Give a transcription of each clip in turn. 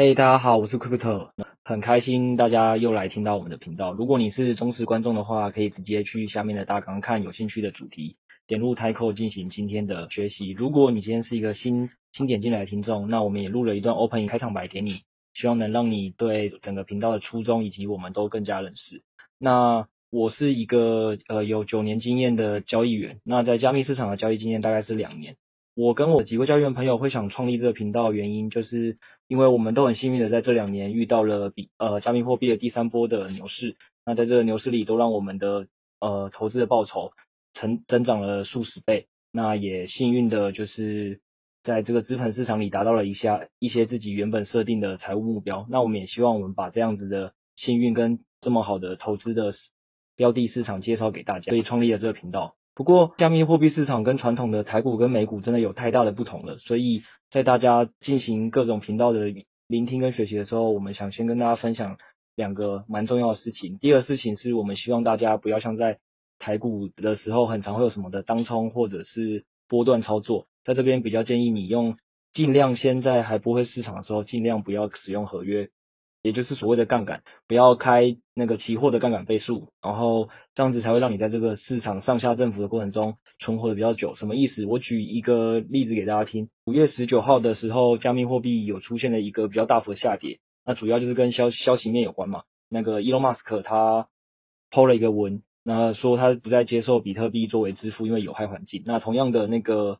嘿大家好，我是 Crypto，很开心大家又来听到我们的频道。如果你是忠实观众的话，可以直接去下面的大纲看有兴趣的主题，点入 Title 进行今天的学习。如果你今天是一个新新点进来的听众，那我们也录了一段 Opening 开场白给你，希望能让你对整个频道的初衷以及我们都更加认识。那我是一个呃有九年经验的交易员，那在加密市场的交易经验大概是两年。我跟我几位交易员朋友会想创立这个频道原因，就是因为我们都很幸运的在这两年遇到了比呃加密货币的第三波的牛市，那在这个牛市里都让我们的呃投资的报酬成增长了数十倍，那也幸运的就是在这个资本市场里达到了一下一些自己原本设定的财务目标，那我们也希望我们把这样子的幸运跟这么好的投资的标的市场介绍给大家，所以创立了这个频道。不过，加密货币市场跟传统的台股跟美股真的有太大的不同了，所以在大家进行各种频道的聆听跟学习的时候，我们想先跟大家分享两个蛮重要的事情。第一个事情是我们希望大家不要像在台股的时候，很常会有什么的当冲或者是波段操作，在这边比较建议你用尽量先在还不会市场的时候，尽量不要使用合约。也就是所谓的杠杆，不要开那个期货的杠杆倍数，然后这样子才会让你在这个市场上下振幅的过程中存活的比较久。什么意思？我举一个例子给大家听。五月十九号的时候，加密货币有出现了一个比较大幅的下跌，那主要就是跟消消息面有关嘛。那个伊隆马斯克他抛了一个文，那说他不再接受比特币作为支付，因为有害环境。那同样的那个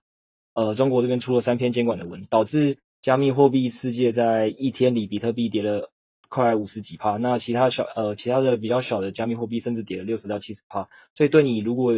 呃，中国这边出了三篇监管的文，导致加密货币世界在一天里比特币跌了。快五十几趴，那其他小呃其他的比较小的加密货币甚至跌了六十到七十趴，所以对你如果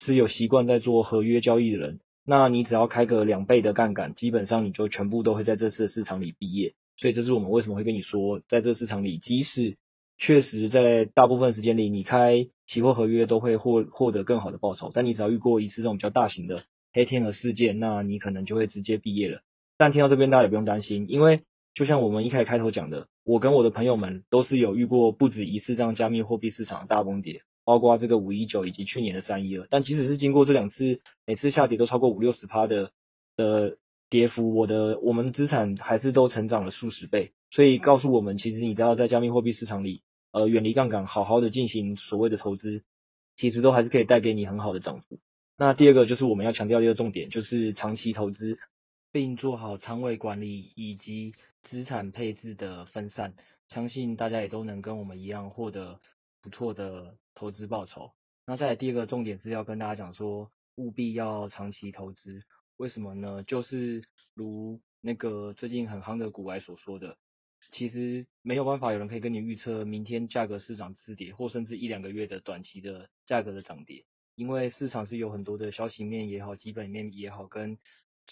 是有习惯在做合约交易的人，那你只要开个两倍的杠杆，基本上你就全部都会在这次的市场里毕业。所以这是我们为什么会跟你说，在这市场里，即使确实在大部分时间里你开期货合约都会获获得更好的报酬，但你只要遇过一次这种比较大型的黑天鹅事件，那你可能就会直接毕业了。但听到这边大家也不用担心，因为就像我们一开始开头讲的。我跟我的朋友们都是有遇过不止一次这样加密货币市场的大崩跌，包括这个五一九以及去年的三一二。但即使是经过这两次，每次下跌都超过五六十趴的的跌幅，我的我们资产还是都成长了数十倍。所以告诉我们，其实你知道在加密货币市场里，呃，远离杠杆，好好的进行所谓的投资，其实都还是可以带给你很好的涨幅。那第二个就是我们要强调的一个重点，就是长期投资，并做好仓位管理以及。资产配置的分散，相信大家也都能跟我们一样获得不错的投资报酬。那再来第二个重点是要跟大家讲说，务必要长期投资。为什么呢？就是如那个最近很夯的股外所说的，其实没有办法有人可以跟你预测明天价格是涨是跌，或甚至一两个月的短期的价格的涨跌，因为市场是有很多的消息面也好，基本面也好，跟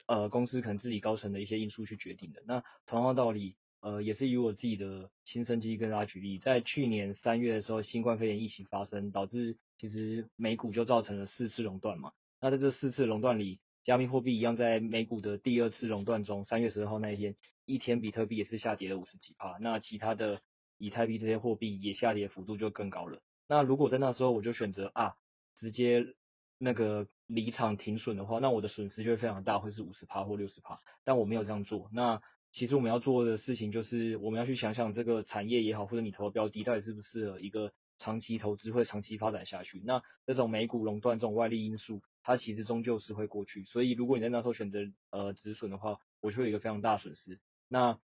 呃，公司可能自己高层的一些因素去决定的。那同样道理，呃，也是以我自己的亲身经历跟大家举例，在去年三月的时候，新冠肺炎疫情发生，导致其实美股就造成了四次熔断嘛。那在这四次熔断里，加密货币一样在美股的第二次熔断中，三月十二号那一天，一天比特币也是下跌了五十几趴。那其他的以太币这些货币也下跌幅度就更高了。那如果在那时候我就选择啊，直接那个。离场停损的话，那我的损失就会非常大，会是五十趴或六十趴。但我没有这样做。那其实我们要做的事情就是，我们要去想想这个产业也好，或者你投的标的到底适不适合一个长期投资或长期发展下去。那这种美股垄断这种外力因素，它其实终究是会过去。所以如果你在那时候选择呃止损的话，我就会有一个非常大的损失。那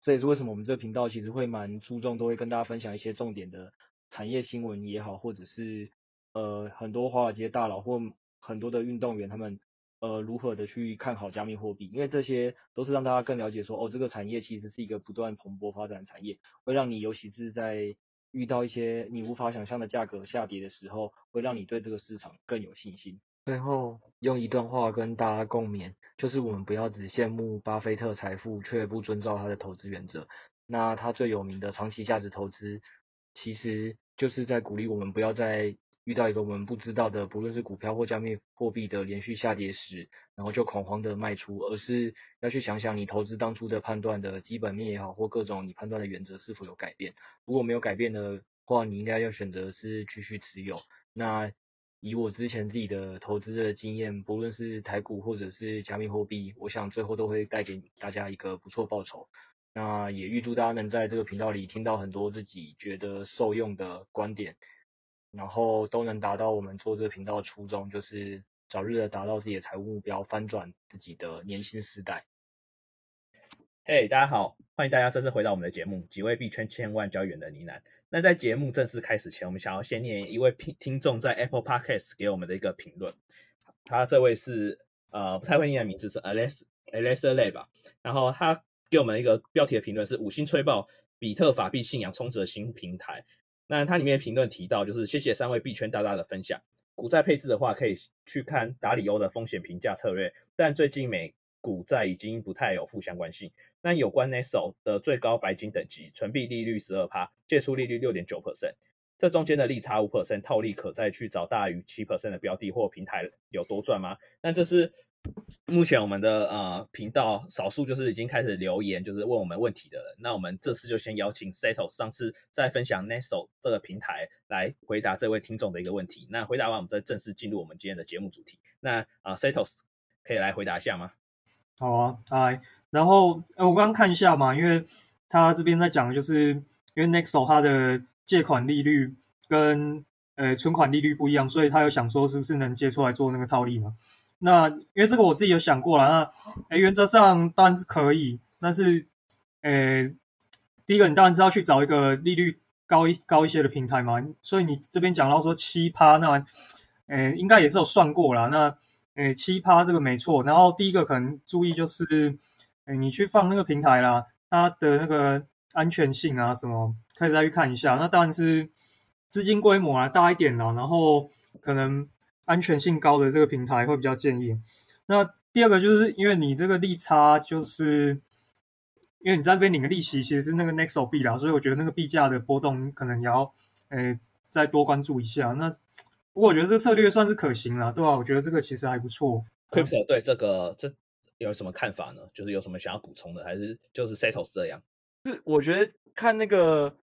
这也是为什么我们这个频道其实会蛮注重，都会跟大家分享一些重点的产业新闻也好，或者是呃很多华尔街大佬或很多的运动员，他们呃如何的去看好加密货币？因为这些都是让大家更了解说，哦，这个产业其实是一个不断蓬勃发展的产业，会让你尤其是在遇到一些你无法想象的价格下跌的时候，会让你对这个市场更有信心。最后用一段话跟大家共勉，就是我们不要只羡慕巴菲特财富，却不遵照他的投资原则。那他最有名的长期价值投资，其实就是在鼓励我们不要再遇到一个我们不知道的，不论是股票或加密货币的连续下跌时，然后就恐慌的卖出，而是要去想想你投资当初的判断的基本面也好，或各种你判断的原则是否有改变。如果没有改变的话，你应该要选择是继续持有。那以我之前自己的投资的经验，不论是台股或者是加密货币，我想最后都会带给大家一个不错报酬。那也预祝大家能在这个频道里听到很多自己觉得受用的观点，然后都能达到我们做这个频道的初衷，就是早日的达到自己的财务目标，翻转自己的年轻时代。嘿大家好，欢迎大家这次回到我们的节目《几位币圈千万交易员的呢喃》。那在节目正式开始前，我们想要先念一位听听众在 Apple Podcast 给我们的一个评论。他这位是呃不太会念的名字是 Alex Alex Lay 吧。然后他给我们一个标题的评论是五星吹爆比特法币信仰充值的新平台。那它里面评论提到就是谢谢三位币圈大大的分享。股债配置的话可以去看达里欧的风险评价策略，但最近美股债已经不太有负相关性。那有关 Nexo 的最高白金等级，存币利率十二趴，借出利率六点九 percent，这中间的利差五 percent，套利可再去找大于七 percent 的标的或平台有多赚吗？那这是目前我们的呃频道少数就是已经开始留言，就是问我们问题的人。那我们这次就先邀请 Setos 上次再分享 Nexo 这个平台来回答这位听众的一个问题。那回答完，我们再正式进入我们今天的节目主题。那啊 Setos 可以来回答一下吗？好啊，嗨。然后，我刚刚看一下嘛，因为他这边在讲，就是因为 Nexo 它的借款利率跟呃存款利率不一样，所以他有想说是不是能借出来做那个套利嘛？那因为这个我自己有想过了，那呃原则上当然是可以，但是呃第一个你当然是要去找一个利率高一高一些的平台嘛，所以你这边讲到说七趴，那呃应该也是有算过了，那呃七趴这个没错，然后第一个可能注意就是。你去放那个平台啦，它的那个安全性啊什么，可以再去看一下。那当然是资金规模啊大一点了，然后可能安全性高的这个平台会比较建议。那第二个就是因为你这个利差，就是因为你在这边领的利息其实是那个 Nexo 币啦，所以我觉得那个币价的波动可能也要诶再多关注一下。那不过我觉得这个策略算是可行了，对吧？我觉得这个其实还不错。Crypto 对这个这。有什么看法呢？就是有什么想要补充的，还是就是 Settle 这样？是我觉得看那个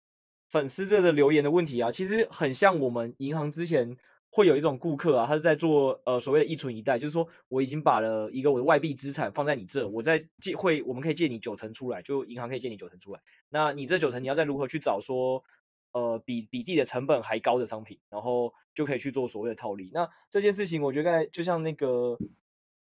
粉丝这个留言的问题啊，其实很像我们银行之前会有一种顾客啊，他是在做呃所谓的一存一贷，就是说我已经把了一个我的外币资产放在你这，我在借会我们可以借你九成出来，就银行可以借你九成出来，那你这九成你要再如何去找说呃比比自己的成本还高的商品，然后就可以去做所谓的套利。那这件事情我觉得就像那个。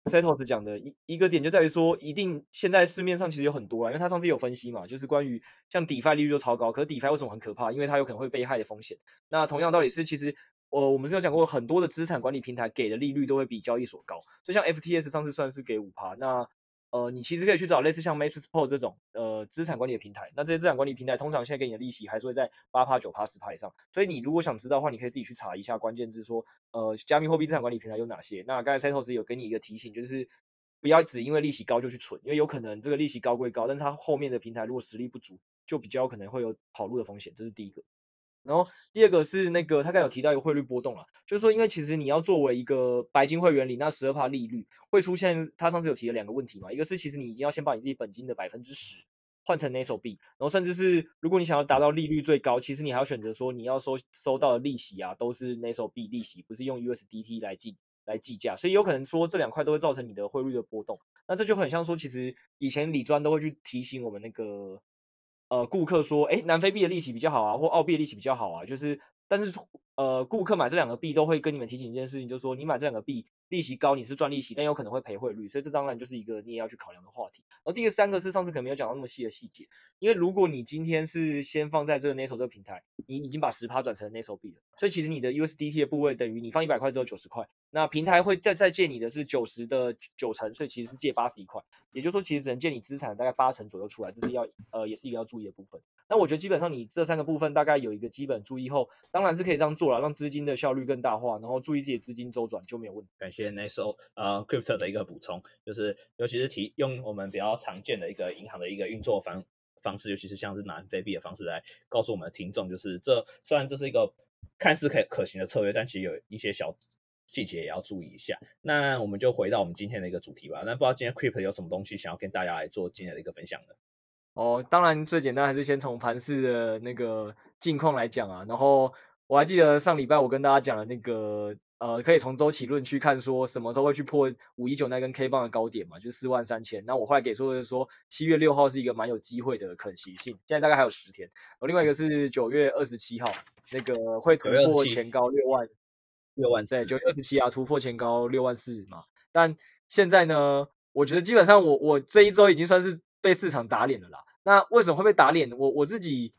Setos 讲的一一个点就在于说，一定现在市面上其实有很多啊，因为他上次有分析嘛，就是关于像 DeFi 利率就超高，可是 DeFi 为什么很可怕？因为它有可能会被害的风险。那同样道理是，其实我我们是有讲过，很多的资产管理平台给的利率都会比交易所高，就像 FTS 上次算是给五趴，那。呃，你其实可以去找类似像 MatrixPort 这种呃资产管理的平台，那这些资产管理平台通常现在给你的利息还是会在八趴、九趴、十趴以上，所以你如果想知道的话，你可以自己去查一下关键字，说呃加密货币资产管理平台有哪些。那刚才 Setos 有给你一个提醒，就是不要只因为利息高就去存，因为有可能这个利息高归高，但它后面的平台如果实力不足，就比较可能会有跑路的风险，这是第一个。然后第二个是那个他刚有提到一个汇率波动啊，就是说因为其实你要作为一个白金会员里，那十二趴利率会出现，他上次有提了两个问题嘛，一个是其实你已经要先把你自己本金的百分之十换成 Nexo 币，然后甚至是如果你想要达到利率最高，其实你还要选择说你要收收到的利息啊都是 Nexo 币利息，不是用 USDT 来计来计价，所以有可能说这两块都会造成你的汇率的波动，那这就很像说其实以前李专都会去提醒我们那个。呃，顾客说，哎，南非币的利息比较好啊，或澳币的利息比较好啊，就是，但是，呃，顾客买这两个币都会跟你们提醒一件事情，就是说，你买这两个币利息高，你是赚利息，但有可能会赔汇率，所以这当然就是一个你也要去考量的话题。然后第三个是上次可能没有讲到那么细的细节，因为如果你今天是先放在这个 Nexo 这个平台，你已经把十趴转成 Nexo 币了，所以其实你的 USDT 的部位等于你放一百块只有九十块。那平台会再再借你的是九十的九成，所以其实是借八十一块，也就是说其实只能借你资产大概八成左右出来，这是要呃也是一个要注意的部分。那我觉得基本上你这三个部分大概有一个基本注意后，当然是可以这样做了，让资金的效率更大化，然后注意自己的资金周转就没有问题。感谢 Nexo 呃 Crypto 的一个补充，就是尤其是提用我们比较常见的一个银行的一个运作方方式，尤其是像是拿非币的方式来告诉我们的听众，就是这虽然这是一个看似可可行的策略，但其实有一些小细节也要注意一下。那我们就回到我们今天的一个主题吧。那不知道今天 Crypto 有什么东西想要跟大家来做今天的一个分享呢？哦，当然最简单还是先从盘势的那个近况来讲啊。然后我还记得上礼拜我跟大家讲的那个，呃，可以从周期论去看说什么时候会去破五一九那根 K 棒的高点嘛，就四万三千。那我后来给出的是说七月六号是一个蛮有机会的可行性，现在大概还有十天。然后另外一个是九月二十七号，那个会突破前高六万六万对，九月二十七啊突破前高六万四嘛。但现在呢，我觉得基本上我我这一周已经算是。被市场打脸了啦，那为什么会被打脸？我我自己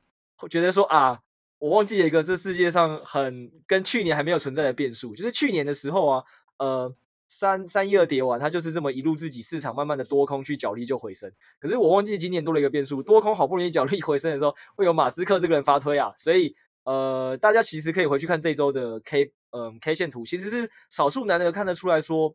觉得说啊，我忘记了一个这世界上很跟去年还没有存在的变数，就是去年的时候啊，呃，三三一二跌完，它就是这么一路自己市场慢慢的多空去角力就回升。可是我忘记今年多了一个变数，多空好不容易角力回升的时候，会有马斯克这个人发推啊，所以呃，大家其实可以回去看这周的 K 嗯、呃、K 线图，其实是少数难得看得出来说。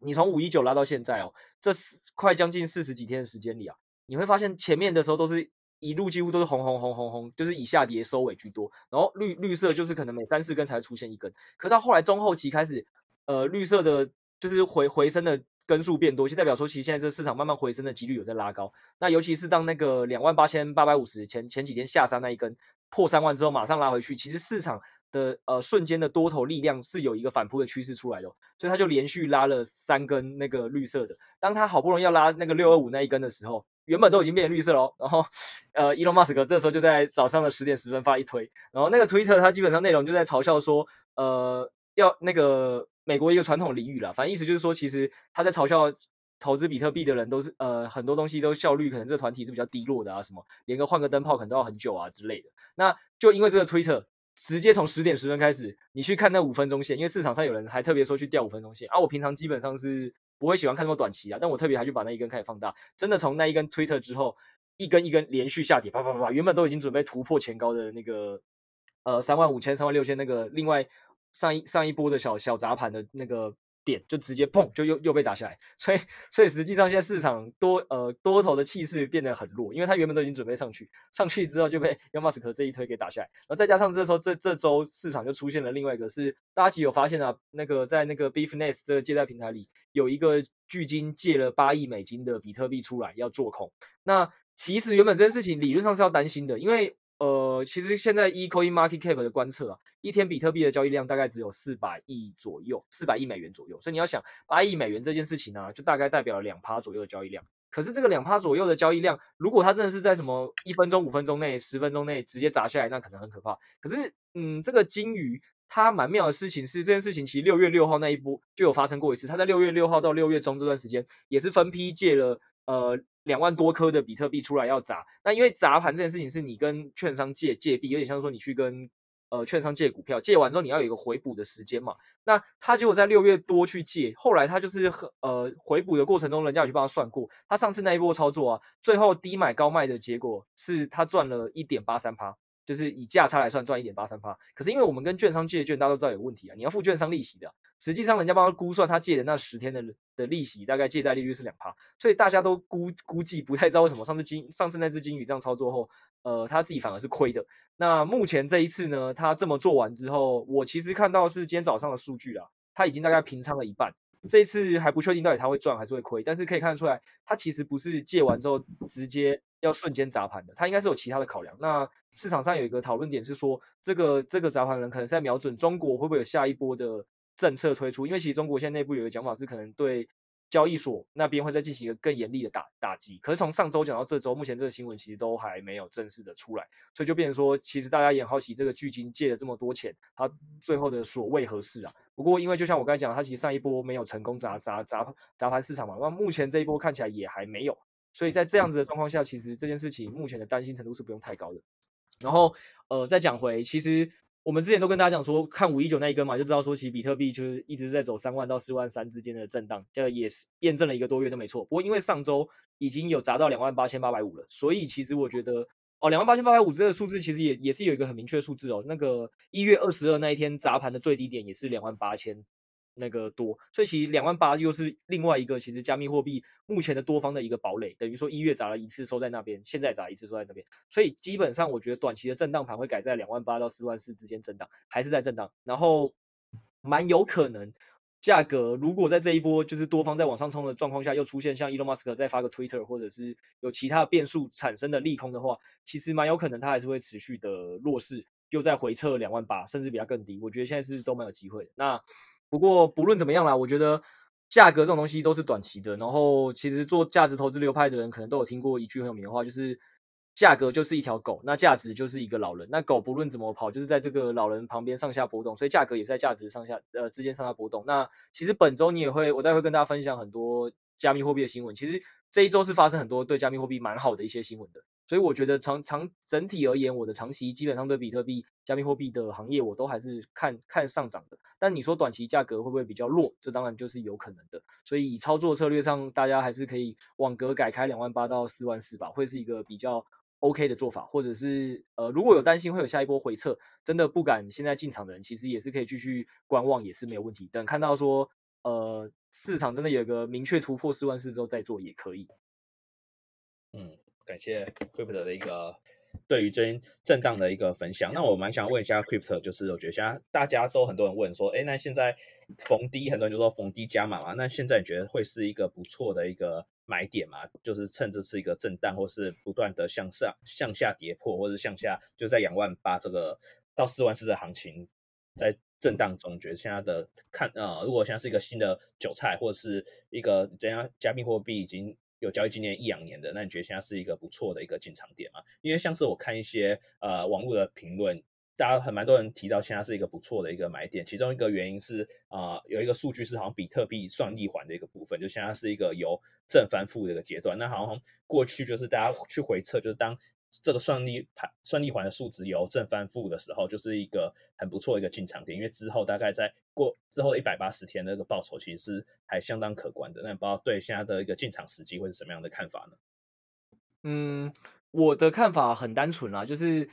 你从五一九拉到现在哦，这快将近四十几天的时间里啊，你会发现前面的时候都是一路几乎都是红红红红红，就是以下跌收尾居多，然后绿绿色就是可能每三四根才会出现一根，可到后来中后期开始，呃，绿色的就是回回升的根数变多，就代表说其实现在这市场慢慢回升的几率有在拉高。那尤其是当那个两万八千八百五十前前几天下杀那一根破三万之后，马上拉回去，其实市场。的呃瞬间的多头力量是有一个反扑的趋势出来的，所以他就连续拉了三根那个绿色的。当他好不容易要拉那个六二五那一根的时候，原本都已经变成绿色了。然后呃，伊隆马斯克这时候就在早上的十点十分发一推，然后那个推特他基本上内容就在嘲笑说，呃，要那个美国一个传统俚语啦，反正意思就是说，其实他在嘲笑投资比特币的人都是呃很多东西都效率可能这个团体是比较低落的啊，什么连个换个灯泡可能都要很久啊之类的。那就因为这个推特。直接从十点十分开始，你去看那五分钟线，因为市场上有人还特别说去调五分钟线啊。我平常基本上是不会喜欢看那么短期啊，但我特别还去把那一根开始放大，真的从那一根推特之后，一根一根连续下跌，啪啪啪啪，原本都已经准备突破前高的那个呃三万五千、三万六千那个另外上一上一波的小小砸盘的那个。点就直接砰，就又又被打下来，所以所以实际上现在市场多呃多头的气势变得很弱，因为它原本都已经准备上去，上去之后就被 Elon Musk 这一推给打下来，然后再加上这时候这这周市场就出现了另外一个是大家其实有发现啊，那个在那个 Beefness 这个借贷平台里有一个巨鲸借了八亿美金的比特币出来要做空，那其实原本这件事情理论上是要担心的，因为。呃，其实现在依 Coin Market Cap 的观测啊，一天比特币的交易量大概只有四百亿左右，四百亿美元左右。所以你要想，八亿美元这件事情呢、就大概代表了两趴左右的交易量。可是这个两趴左右的交易量，如果它真的是在什么一分钟、五分钟内、十分钟内直接砸下来，那可能很可怕。可是，嗯，这个鲸鱼它蛮妙的事情是，这件事情其实六月六号那一波就有发生过一次。它在六月六号到六月中这段时间，也是分批借了呃。两万多颗的比特币出来要砸，那因为砸盘这件事情是你跟券商借借币，有点像说你去跟呃券商借股票，借完之后你要有一个回补的时间嘛。那他结果在六月多去借，后来他就是呃回补的过程中，人家有去帮他算过，他上次那一波操作啊，最后低买高卖的结果是他赚了一点八三趴。就是以价差来算赚一点八三趴，可是因为我们跟券商借券，大家都知道有问题啊，你要付券商利息的，实际上人家帮他估算他借的那十天的的利息，大概借贷利率是两趴，所以大家都估估计不太知道为什么上次金上次那只金鱼这样操作后，呃，他自己反而是亏的。那目前这一次呢，他这么做完之后，我其实看到是今天早上的数据啊，他已经大概平仓了一半。这一次还不确定到底他会赚还是会亏，但是可以看得出来，他其实不是借完之后直接要瞬间砸盘的，他应该是有其他的考量。那市场上有一个讨论点是说，这个这个砸盘人可能在瞄准中国会不会有下一波的政策推出，因为其实中国现在内部有一个讲法是可能对。交易所那边会再进行一个更严厉的打打击，可是从上周讲到这周，目前这个新闻其实都还没有正式的出来，所以就变成说，其实大家也很好奇这个巨鲸借了这么多钱，他最后的所为何事啊？不过因为就像我刚才讲，他其实上一波没有成功砸砸砸砸盘市场嘛，那目前这一波看起来也还没有，所以在这样子的状况下，其实这件事情目前的担心程度是不用太高的。然后呃，再讲回其实。我们之前都跟大家讲说，看五一九那一根嘛，就知道说其实比特币就是一直在走三万到四万三之间的震荡，这也是验证了一个多月都没错。不过因为上周已经有砸到两万八千八百五了，所以其实我觉得哦，两万八千八百五这个数字其实也也是有一个很明确的数字哦。那个一月二十二那一天砸盘的最低点也是两万八千那个多，所以其实两万八又是另外一个其实加密货币目前的多方的一个堡垒，等于说一月砸了一次收在那边，现在砸一次收在那边，所以基本上我觉得短期的震荡盘会改在两万八到四万四之间震荡，还是在震荡，然后蛮有可能。价格如果在这一波就是多方在往上冲的状况下，又出现像 Elon Musk 再发个 Twitter，或者是有其他变数产生的利空的话，其实蛮有可能它还是会持续的弱势，又在回撤两万八，甚至比它更低。我觉得现在是都蛮有机会的。那不过不论怎么样啦，我觉得价格这种东西都是短期的。然后其实做价值投资流派的人可能都有听过一句很有名的话，就是。价格就是一条狗，那价值就是一个老人。那狗不论怎么跑，就是在这个老人旁边上下波动，所以价格也是在价值上下呃之间上下波动。那其实本周你也会，我待会跟大家分享很多加密货币的新闻。其实这一周是发生很多对加密货币蛮好的一些新闻的，所以我觉得长长整体而言，我的长期基本上对比特币、加密货币的行业我都还是看看上涨的。但你说短期价格会不会比较弱？这当然就是有可能的。所以以操作策略上，大家还是可以网格改开两万八到四万四吧，会是一个比较。OK 的做法，或者是呃，如果有担心会有下一波回撤，真的不敢现在进场的人，其实也是可以继续观望，也是没有问题。等看到说呃市场真的有个明确突破四万四之后再做也可以。嗯，感谢 Crypto 的一个对于最近震荡的一个分享。那我蛮想问一下 Crypto，就是我觉得现在大家都很多人问说，哎，那现在逢低，很多人就说逢低加码嘛，那现在你觉得会是一个不错的一个？买点嘛，就是趁这次一个震荡，或是不断的向上、向下跌破，或者向下，就在两万八这个到四万四的行情，在震荡中，觉得现在的看，呃，如果现在是一个新的韭菜，或者是一个怎样加密货币已经有交易经验一两年的，那你觉得现在是一个不错的一个进场点嘛？因为像是我看一些呃网络的评论。大家很蛮多人提到现在是一个不错的一个买点，其中一个原因是啊、有一个数据是好像比特币算逆环的一个部分，就现在是一个由正翻负的一个阶段。那好像过去就是大家去回测，就是当这个算力盘算力环的数值由正翻负的时候，就是一个很不错的一个进场点，因为之后大概在过之后一百八十天的那个报酬其实是还相当可观的。那不知道对现在的一个进场时机会是什么样的看法呢？嗯，我的看法很单纯啦，就是。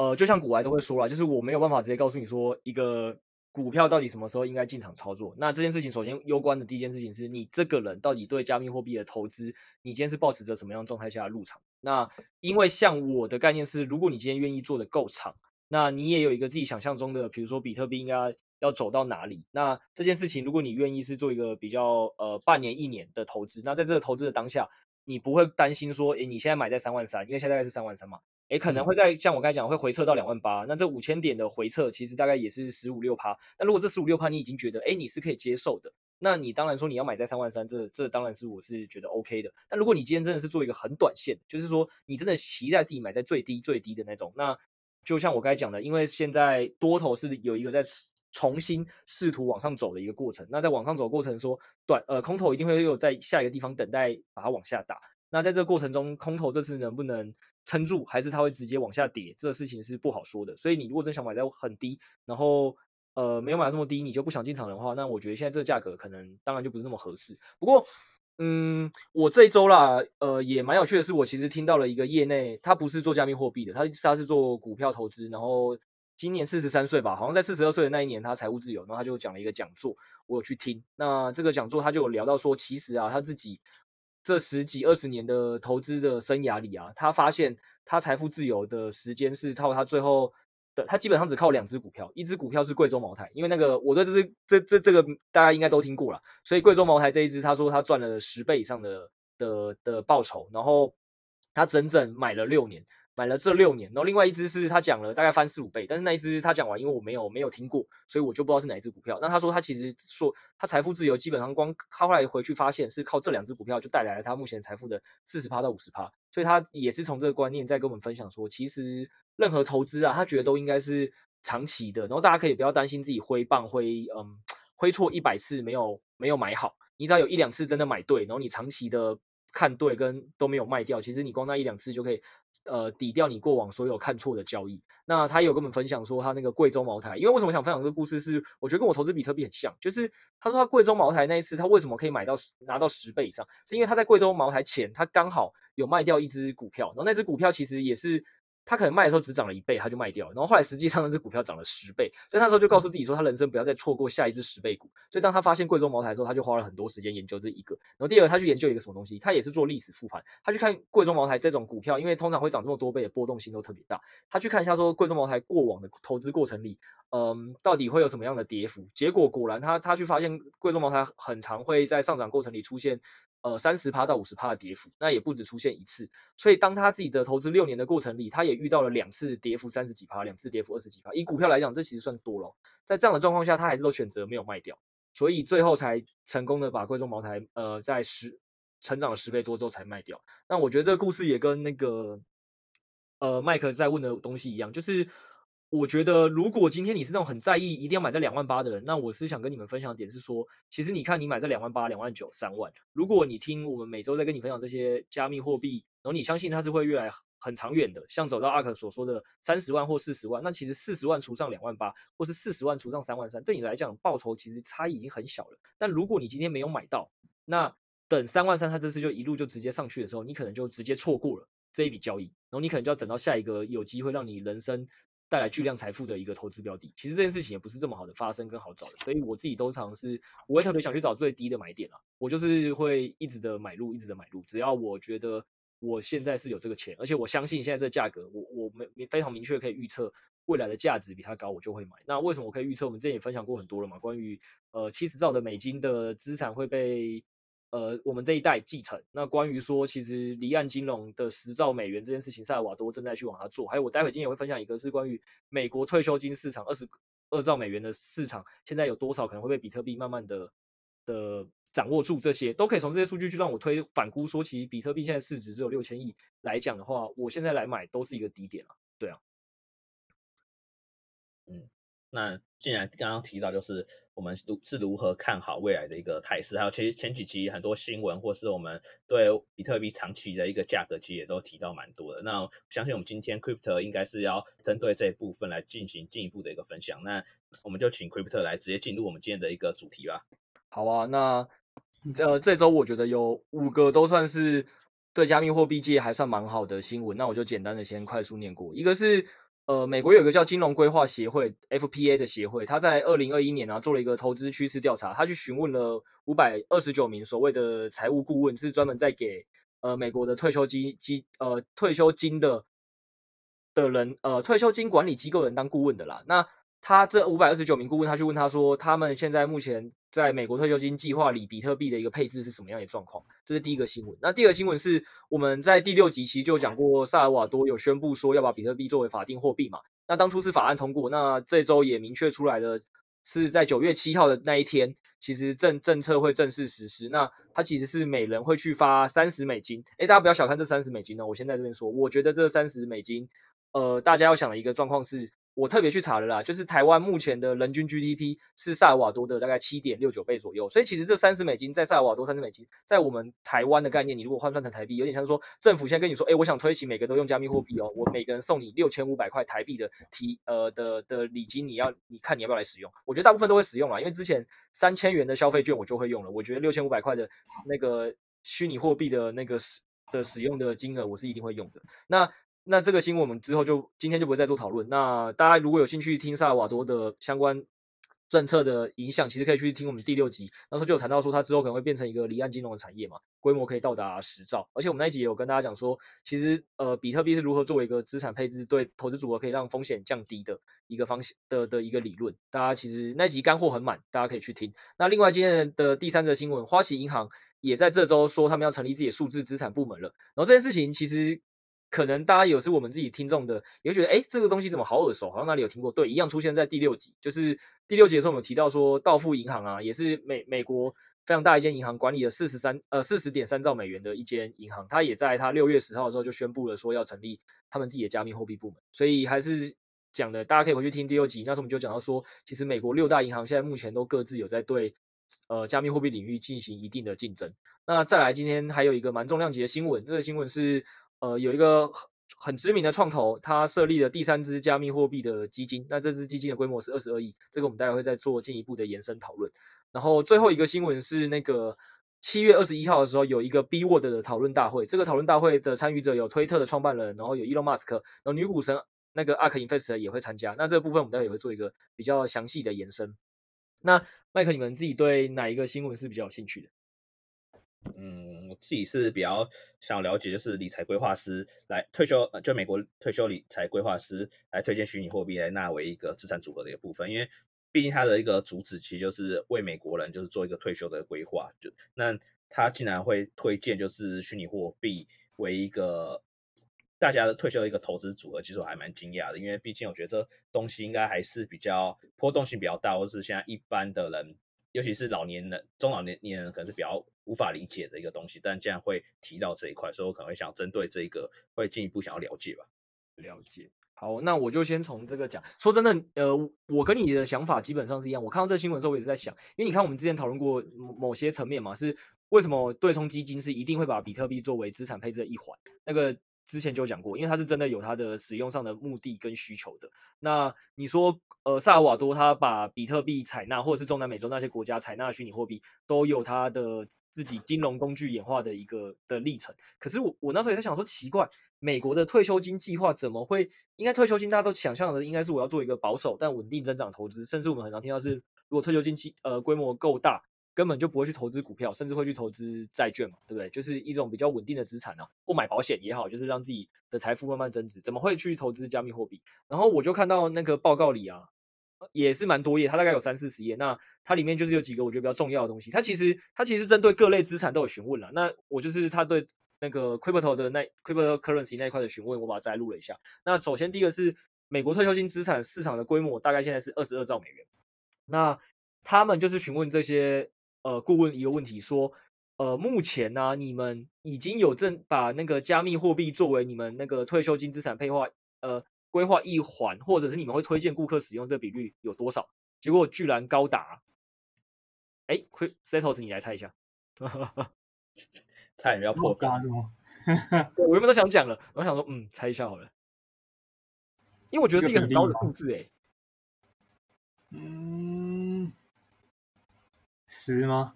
呃，就像股癌都会说啦，就是我没有办法直接告诉你说一个股票到底什么时候应该进场操作。那这件事情首先攸关的第一件事情是你这个人到底对加密货币的投资，你今天是保持着什么样状态下的入场？那因为像我的概念是，如果你今天愿意做的够长，那你也有一个自己想象中的，比如说比特币应该要走到哪里。那这件事情，如果你愿意是做一个比较呃半年一年的投资，那在这个投资的当下，你不会担心说，诶，你现在买在三万三，因为现在大概是三万三嘛。诶，可能会在像我刚才讲，会回撤到两万八。那这五千点的回撤，其实大概也是十五六趴。那如果这十五六趴你已经觉得，诶，你是可以接受的，那你当然说你要买在三万三，这这当然是我是觉得 OK 的。但如果你今天真的是做一个很短线，就是说你真的期待自己买在最低最低的那种，那就像我刚才讲的，因为现在多头是有一个在重新试图往上走的一个过程。那在往上走的过程说短呃空头一定会有在下一个地方等待把它往下打。那在这个过程中，空头这次能不能撑住，还是它会直接往下跌？这个事情是不好说的。所以你如果真想买在很低，然后呃没有买到这么低，你就不想进场的话，那我觉得现在这个价格可能当然就不是那么合适。不过，嗯，我这一周啦，呃也蛮有趣的是，我其实听到了一个业内，他不是做加密货币的，他他是做股票投资，然后今年四十三岁吧，好像在四十二岁的那一年他财务自由，然后他就讲了一个讲座，我有去听。那这个讲座他就有聊到说，其实啊他自己。这十几二十年的投资的生涯里啊，他发现他财富自由的时间是靠他最后的，他基本上只靠两只股票，一只股票是贵州茅台，因为那个我对这只这这这个大家应该都听过了，所以贵州茅台这一只他说他赚了十倍以上的的的报酬，然后他整整买了六年。买了这六年，然后另外一只是他讲了大概翻四五倍，但是那一只他讲完，因为我没有没有听过，所以我就不知道是哪一只股票。那他说他其实说他财富自由基本上光他后来回去发现是靠这两只股票就带来了他目前财富的四十趴到五十趴，所以他也是从这个观念在跟我们分享说，其实任何投资啊，他觉得都应该是长期的，然后大家可以不要担心自己挥棒挥嗯挥错一百次没有没有买好，你只要有一两次真的买对，然后你长期的看对跟都没有卖掉，其实你光那一两次就可以呃抵掉你过往所有看错的交易。那他有跟我们分享说他那个贵州茅台，因为为什么想分享这个故事是，我觉得跟我投资比特币很像，就是他说他贵州茅台那一次他为什么可以买到拿到十倍以上，是因为他在贵州茅台前他刚好有卖掉一只股票，然后那只股票其实也是。他可能卖的时候只涨了一倍，他就卖掉了。然后后来实际上那只股票涨了十倍，所以那时候就告诉自己说，他人生不要再错过下一只十倍股。所以当他发现贵州茅台的时候，他就花了很多时间研究这一个。然后第二，他去研究一个什么东西，他也是做历史复盘。他去看贵州茅台这种股票，因为通常会涨这么多倍的波动性都特别大。他去看一下说，贵州茅台过往的投资过程里，嗯，到底会有什么样的跌幅？结果果然他，他他去发现贵州茅台很常会在上涨过程里出现。呃，三十趴到五十趴的跌幅，那也不止出现一次。所以当他自己的投资六年的过程里，他也遇到了两次跌幅三十几趴，两次跌幅二十几趴。以股票来讲，这其实算多了。在这样的状况下，他还是都选择没有卖掉，所以最后才成功的把贵州茅台呃在十成长了十倍多之后才卖掉。那我觉得这个故事也跟那个呃麦克在问的东西一样，就是。我觉得，如果今天你是那种很在意一定要买在两万八的人，那我是想跟你们分享点是说，其实你看你买在两万八、两万九、三万，如果你听我们每周在跟你分享这些加密货币，然后你相信它是会越来很长远的，像走到阿克所说的三十万或四十万，那其实四十万除上两万八，或是四十万除上三万三，对你来讲报酬其实差异已经很小了。但如果你今天没有买到，那等三万三它这次就一路就直接上去的时候，你可能就直接错过了这一笔交易，然后你可能就要等到下一个有机会让你人生。带来巨量财富的一个投资标的，其实这件事情也不是这么好的发生跟好找的，所以我自己通常是不会特别想去找最低的买点啦，我就是会一直的买入，一直的买入，只要我觉得我现在是有这个钱，而且我相信现在这个价格，我我没非常明确可以预测未来的价值比它高，我就会买。那为什么我可以预测？我们之前也分享过很多了嘛，关于呃七十兆的美金的资产会被。呃，我们这一代继承。那关于说，其实离岸金融的十兆美元这件事情，萨尔瓦多正在去往它做。还有，我待会今天也会分享一个，是关于美国退休金市场二十二兆美元的市场，现在有多少可能会被比特币慢慢的的掌握住？这些都可以从这些数据去让我推反估说，其实比特币现在市值只有六千亿来讲的话，我现在来买都是一个低点啊。对啊，嗯。那既然刚刚提到，就是我们如是如何看好未来的一个态势，还有其实前几期很多新闻，或是我们对比特币长期的一个价格，其实也都提到蛮多的。那相信我们今天 Crypto 应该是要针对这一部分来进行进一步的一个分享。那我们就请 Crypto 来直接进入我们今天的一个主题吧。好啊，那呃这周我觉得有五个都算是对加密货币界还算蛮好的新闻，那我就简单的先快速念过。一个是。呃，美国有个叫金融规划协会 （FPA） 的协会，他在二零二一年呢做了一个投资趋势调查，他去询问了五百二十九名所谓的财务顾问，是专门在给呃美国的退休金基呃退休金的的人呃退休金管理机构人当顾问的啦。那他这五百二十九名顾问，他去问他说，他们现在目前在美国退休金计划里，比特币的一个配置是什么样的状况？这是第一个新闻。那第二个新闻是我们在第六集其实就讲过，萨尔瓦多有宣布说要把比特币作为法定货币嘛。那当初是法案通过，那这周也明确出来了，是在九月七号的那一天，其实政政策会正式实施。那它其实是每人会去发三十美金。诶，大家不要小看这三十美金呢，我先在这边说，我觉得这三十美金，呃，大家要想的一个状况是。我特别去查了啦，就是台湾目前的人均 GDP 是萨尔瓦多的大概七点六九倍左右，所以其实这三十美金在萨尔瓦多三十美金，在我们台湾的概念，你如果换算成台币，有点像说政府现在跟你说，哎，我想推行每个都用加密货币哦，我每个人送你六千五百块台币的提呃的的礼金，你要你看你要不要来使用？我觉得大部分都会使用啦，因为之前三千元的消费券我就会用了，我觉得六千五百块的那个虚拟货币的那个使的使用的金额我是一定会用的。那那这个新闻我们之后就今天就不会再做讨论。那大家如果有兴趣听萨尔瓦多的相关政策的影响，其实可以去听我们第六集，那时候就有谈到说它之后可能会变成一个离岸金融的产业嘛，规模可以到达十兆。而且我们那一集也有跟大家讲说，其实呃比特币是如何作为一个资产配置，对投资组合可以让风险降低的一个方向的的一个理论。大家其实那集干货很满，大家可以去听。那另外今天的第三则新闻，花旗银行也在这周说他们要成立自己的数字资产部门了。然后这件事情其实。可能大家有时我们自己听众的，也会觉得，哎，这个东西怎么好耳熟，好像哪里有听过？对，一样出现在第六集，就是第六集的时候，我们提到说，道富银行啊，也是美美国非常大一间银行，管理了四十三呃四十点三兆美元的一间银行，它也在它六月十号的时候就宣布了说要成立他们自己的加密货币部门，所以还是讲的，大家可以回去听第六集，那时候我们就讲到说，其实美国六大银行现在目前都各自有在对呃加密货币领域进行一定的竞争。那再来，今天还有一个蛮重量级的新闻，这个新闻是呃有一个很很知名的创投，他设立了第三支加密货币的基金，那这支基金的规模是二十二亿，这个我们待会会再做进一步的延伸讨论。然后最后一个新闻是那个。七月二十一号的时候，有一个 B Word 的讨论大会。这个讨论大会的参与者有推特的创办人，然后有 Elon Musk，然后女股神那个 ARK Invest 也会参加。那这个部分我们待会也会做一个比较详细的延伸。那麦克，你们自己对哪一个新闻是比较有兴趣的？嗯，我自己是比较想了解，就是理财规划师来退休，就美国退休理财规划师来推荐虚拟货币来纳为一个资产组合的一个部分，因为。毕竟他的一个主旨其实就是为美国人就是做一个退休的规划，就那他竟然会推荐就是虚拟货币为一个大家的退休的一个投资组合，其实我还蛮惊讶的，因为毕竟我觉得这东西应该还是比较波动性比较大，或是现在一般的人，尤其是老年人、中老年年人可能是比较无法理解的一个东西，但竟然会提到这一块，所以我可能会想针对这一个会进一步想要了解吧，了解。好，那我就先从这个讲。说真的，呃，我跟你的想法基本上是一样。我看到这个新闻的时候，我也是在想，因为你看我们之前讨论过某些层面嘛，是为什么对冲基金是一定会把比特币作为资产配置的一环？那个。之前就讲过，因为它是真的有它的使用上的目的跟需求的。那你说，呃，萨尔瓦多他把比特币采纳，或者是中南美洲那些国家采纳虚拟货币，都有它的自己金融工具演化的一个的历程。可是我我那时候也在想说，奇怪，美国的退休金计划怎么会？应该退休金大家都想象的应该是我要做一个保守但稳定增长投资，甚至我们很常听到是，如果退休金计呃规模够大。根本就不会去投资股票，甚至会去投资债券嘛，对不对？就是一种比较稳定的资产啊，不买保险也好，就是让自己的财富慢慢增值。怎么会去投资加密货币？然后我就看到那个报告里啊，也是蛮多页，它大概有三四十页。那它里面就是有几个我觉得比较重要的东西。它其实它其实针对各类资产都有询问了。那我就是它对那个 crypto 的那 cryptocurrency 那一块的询问，我把它摘录了一下。那首先第一个是美国退休金资产市场的规模大概现在是二十二兆美元。那他们就是询问这些。呃，顾问一个问题说，呃，目前呢、啊，你们已经有正把那个加密货币作为你们那个退休金资产配划呃规划一环，或者是你们会推荐顾客使用这个比率有多少？结果居然高达，哎，Setos 你来猜一下，猜你要破干的吗？我原本都想讲了，我想说，嗯，猜一下好了，因为我觉得是一个很高的数字，哎，嗯。十吗？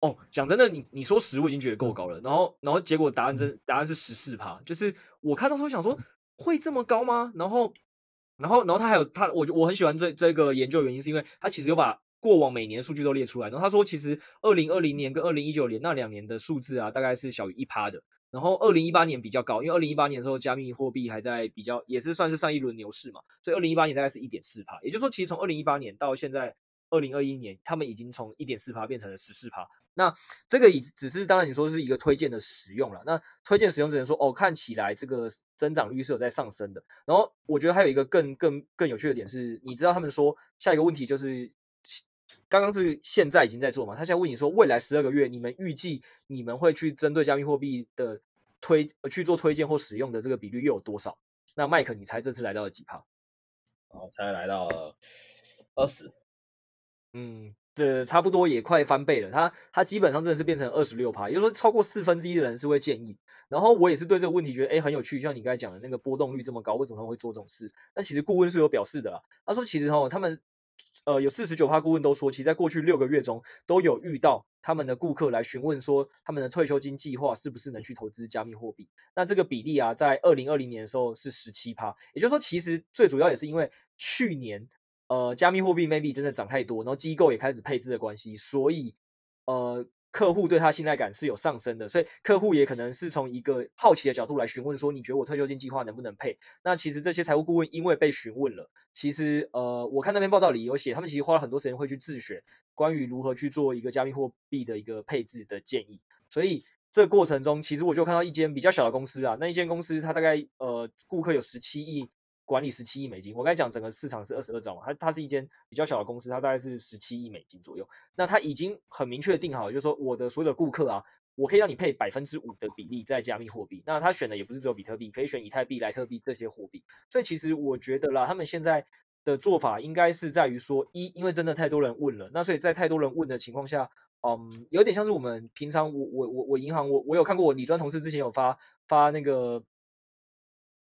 哦，讲真的，你你说十，我已经觉得够高了。然后，然后结果答案真答案是十四趴，就是我看到时候想说会这么高吗？然后，然后，然后他还有他，我我很喜欢这这个研究原因是因为他其实有把过往每年数据都列出来。然后他说，其实二零二零年跟二零一九年那两年的数字啊，大概是小于一趴的。然后二零一八年比较高，因为二零一八年的时候加密货币还在比较也是算是上一轮牛市嘛，所以二零一八年大概是一点四趴。也就是说，其实从二零一八年到现在。二零二一年，他们已经从一点四趴变成了十四趴。那这个已只是当然你说是一个推荐的使用了。那推荐使用只能说哦，看起来这个增长率是有在上升的。然后我觉得还有一个更更更有趣的点是，你知道他们说下一个问题就是，刚刚是现在已经在做嘛？他现在问你说，未来十二个月你们预计你们会去针对加密货币的推去做推荐或使用的这个比率又有多少？那麦克，你猜这次来到了几趴？哦，才来到了二十。嗯，这差不多也快翻倍了。它它基本上真的是变成二十六趴，也就是说超过四分之一的人是会建议。然后我也是对这个问题觉得，哎，很有趣。像你刚才讲的那个波动率这么高，为什么他们会做这种事？那其实顾问是有表示的啦。他说，其实哈，他们呃有四十九趴顾问都说，其实在过去六个月中都有遇到他们的顾客来询问说，他们的退休金计划是不是能去投资加密货币。那这个比例啊，在二零二零年的时候是十七趴，也就是说，其实最主要也是因为去年。呃，加密货币 maybe 真的涨太多，然后机构也开始配置的关系，所以呃，客户对他信赖感是有上升的，所以客户也可能是从一个好奇的角度来询问说，你觉得我退休金计划能不能配？那其实这些财务顾问因为被询问了，其实呃，我看那篇报道里有写，他们其实花了很多时间会去自学关于如何去做一个加密货币的一个配置的建议，所以这个过程中，其实我就看到一间比较小的公司啊，那一间公司它大概呃顾客有十七亿。管理十七亿美金，我刚才讲整个市场是二十二兆嘛，它它是一间比较小的公司，它大概是十七亿美金左右。那它已经很明确的定好，就是说我的所有的顾客啊，我可以让你配百分之五的比例在加密货币。那他选的也不是只有比特币，可以选以太币、莱特币这些货币。所以其实我觉得啦，他们现在的做法应该是在于说，一，因为真的太多人问了，那所以在太多人问的情况下，嗯，有点像是我们平常我我我我银行我我有看过我理专同事之前有发发那个。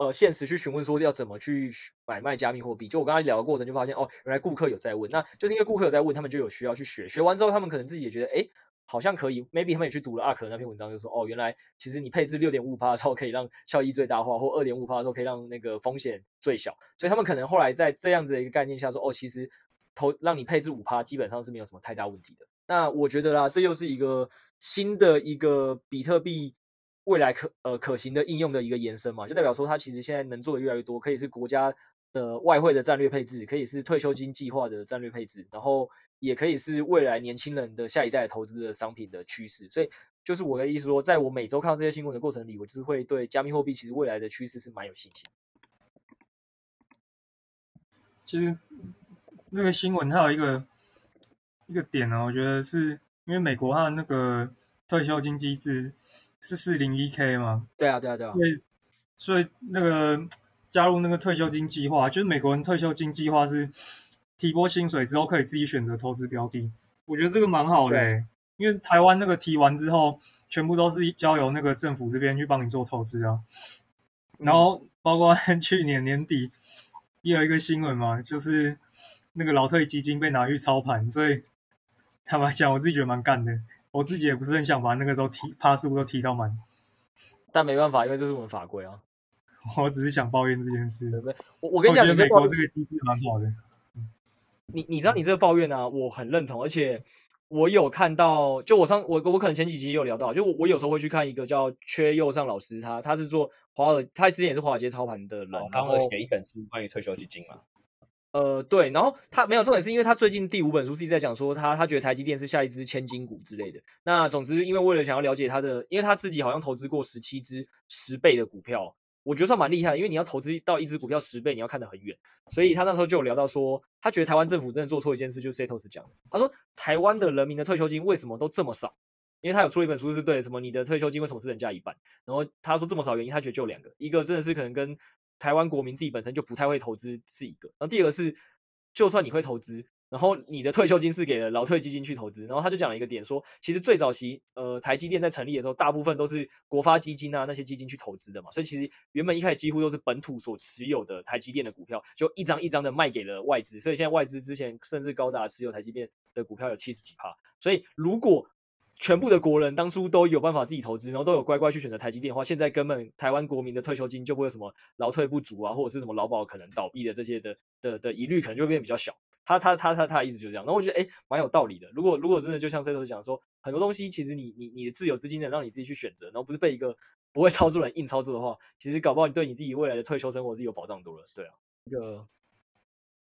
呃，现实去询问说要怎么去买卖加密货币，就我刚才聊的过程就发现，哦，原来顾客有在问，那就是因为顾客有在问，他们就有需要去学，学完之后他们可能自己也觉得，哎，好像可以，maybe 他们也去读了阿可那篇文章，就说，哦，原来其实你配置六点五趴的时候可以让效益最大化，或二点五趴的时候可以让那个风险最小，所以他们可能后来在这样子的一个概念下说，哦，其实投让你配置五趴基本上是没有什么太大问题的。那我觉得啦，这又是一个新的一个比特币。未来可呃可行的应用的一个延伸嘛，就代表说它其实现在能做的越来越多，可以是国家的外汇的战略配置，可以是退休金计划的战略配置，然后也可以是未来年轻人的下一代投资的商品的趋势。所以就是我的意思说，在我每周看到这些新闻的过程里，我就是会对加密货币其实未来的趋势是蛮有信心。其实那个新闻它有一个一个点呢、我觉得是因为美国它的那个退休金机制。是四零一 K 吗？对啊，对啊，对啊。所以，所以那个加入那个退休金计划，就是美国人退休金计划是提拨薪水之后可以自己选择投资标的。我觉得这个蛮好的、欸，因为台湾那个提完之后，全部都是交由那个政府这边去帮你做投资啊。然后，包括 去年年底也有一个新闻嘛，就是那个老退基金被拿去操盘，所以坦白讲，我自己觉得蛮干的。我自己也不是很想把那个都提趴数都提到满，但没办法，因为这是我们法规啊。我只是想抱怨这件事。对对我我跟你讲，你美国这个机制蛮好的。你你知道你这个抱怨呢、啊，我很认同，而且我有看到，就我上我我可能前几集有聊到，就我我有时候会去看一个叫缺右上老师，他他是做华尔，他之前也是华尔街操盘的人，哦、然后写一本书关于退休基金嘛。呃，对，然后他没有重点是因为他最近第五本书是一直在讲说他他觉得台积电是下一支千金股之类的。那总之，因为为了想要了解他的，因为他自己好像投资过十七只十倍的股票，我觉得算蛮厉害的。因为你要投资到一只股票十倍，你要看得很远。所以他那时候就有聊到说，他觉得台湾政府真的做错一件事，就是 Setos 讲。他说台湾的人民的退休金为什么都这么少？因为他有出了一本书是对什么你的退休金为什么是人家一半？然后他说这么少原因，他觉得就两个，一个真的是可能跟台湾国民自己本身就不太会投资是一个，然后第二个是。就算你会投资，然后你的退休金是给了劳退基金去投资，然后他就讲了一个点说，其实最早期呃台积电在成立的时候，大部分都是国发基金啊那些基金去投资的嘛，所以其实原本一开始几乎都是本土所持有的台积电的股票，就一张一张的卖给了外资，所以现在外资之前甚至高达持有台积电的股票有七十几趴，所以如果全部的国人当初都有办法自己投资，然后都有乖乖去选择台积电的话，现在根本台湾国民的退休金就不会什么劳退不足啊，或者是什么劳保可能倒闭的这些的的的疑虑，可能就会变得比较小。他他他他他的意思就是这样，然后我觉得诶蛮有道理的。如果如果真的就像 Setos 讲说，很多东西其实你你你的自有资金能让你自己去选择，然后不是被一个不会操作人硬操作的话，其实搞不好你对你自己未来的退休生活是有保障多了。对啊，这个，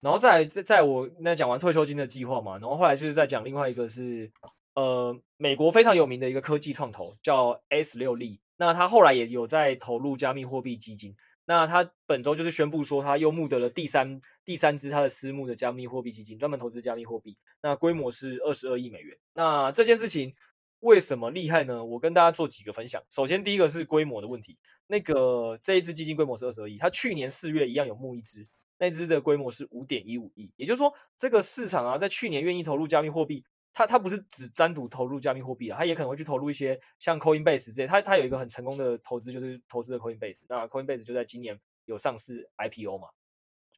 然后再在在我那讲完退休金的计划嘛，然后后来就是在讲另外一个是。呃，美国非常有名的一个科技创投叫 S 六力，那他后来也有在投入加密货币基金。那他本周就是宣布说，他又募得了第三第三支他的私募的加密货币基金，专门投资加密货币。那规模是二十二亿美元。那这件事情为什么厉害呢？我跟大家做几个分享。首先，第一个是规模的问题。那个这一支基金规模是二十二亿，他去年四月一样有募一支，那支的规模是五点一五亿。也就是说，这个市场啊，在去年愿意投入加密货币。他他不是只单独投入加密货币啊，他也可能会去投入一些像 Coinbase 这些。他他有一个很成功的投资，就是投资的 Coinbase。那 Coinbase 就在今年有上市 IPO 嘛。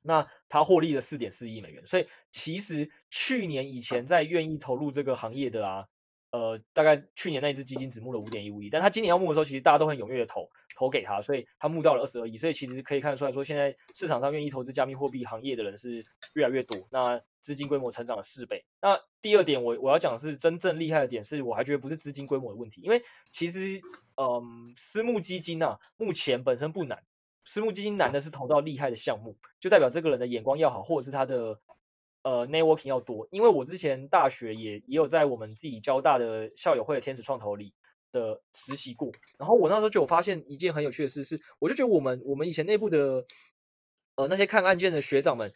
那他获利了四点四亿美元。所以其实去年以前在愿意投入这个行业的啊。呃，大概去年那支基金只募了五点一五亿，但他今年要募的时候，其实大家都很踊跃的投投给他，所以他募到了二十二亿，所以其实可以看得出来说，现在市场上愿意投资加密货币行业的人是越来越多，那资金规模成长了四倍。那第二点我，我要讲的是真正厉害的点，是我还觉得不是资金规模的问题，因为其实，嗯，私募基金啊，目前本身不难，私募基金难的是投到厉害的项目，就代表这个人的眼光要好，或者是他的。呃，networking 要多，因为我之前大学也也有在我们自己交大的校友会的天使创投里的实习过，然后我那时候就有发现一件很有趣的事，是我就觉得我们我们以前内部的呃那些看案件的学长们，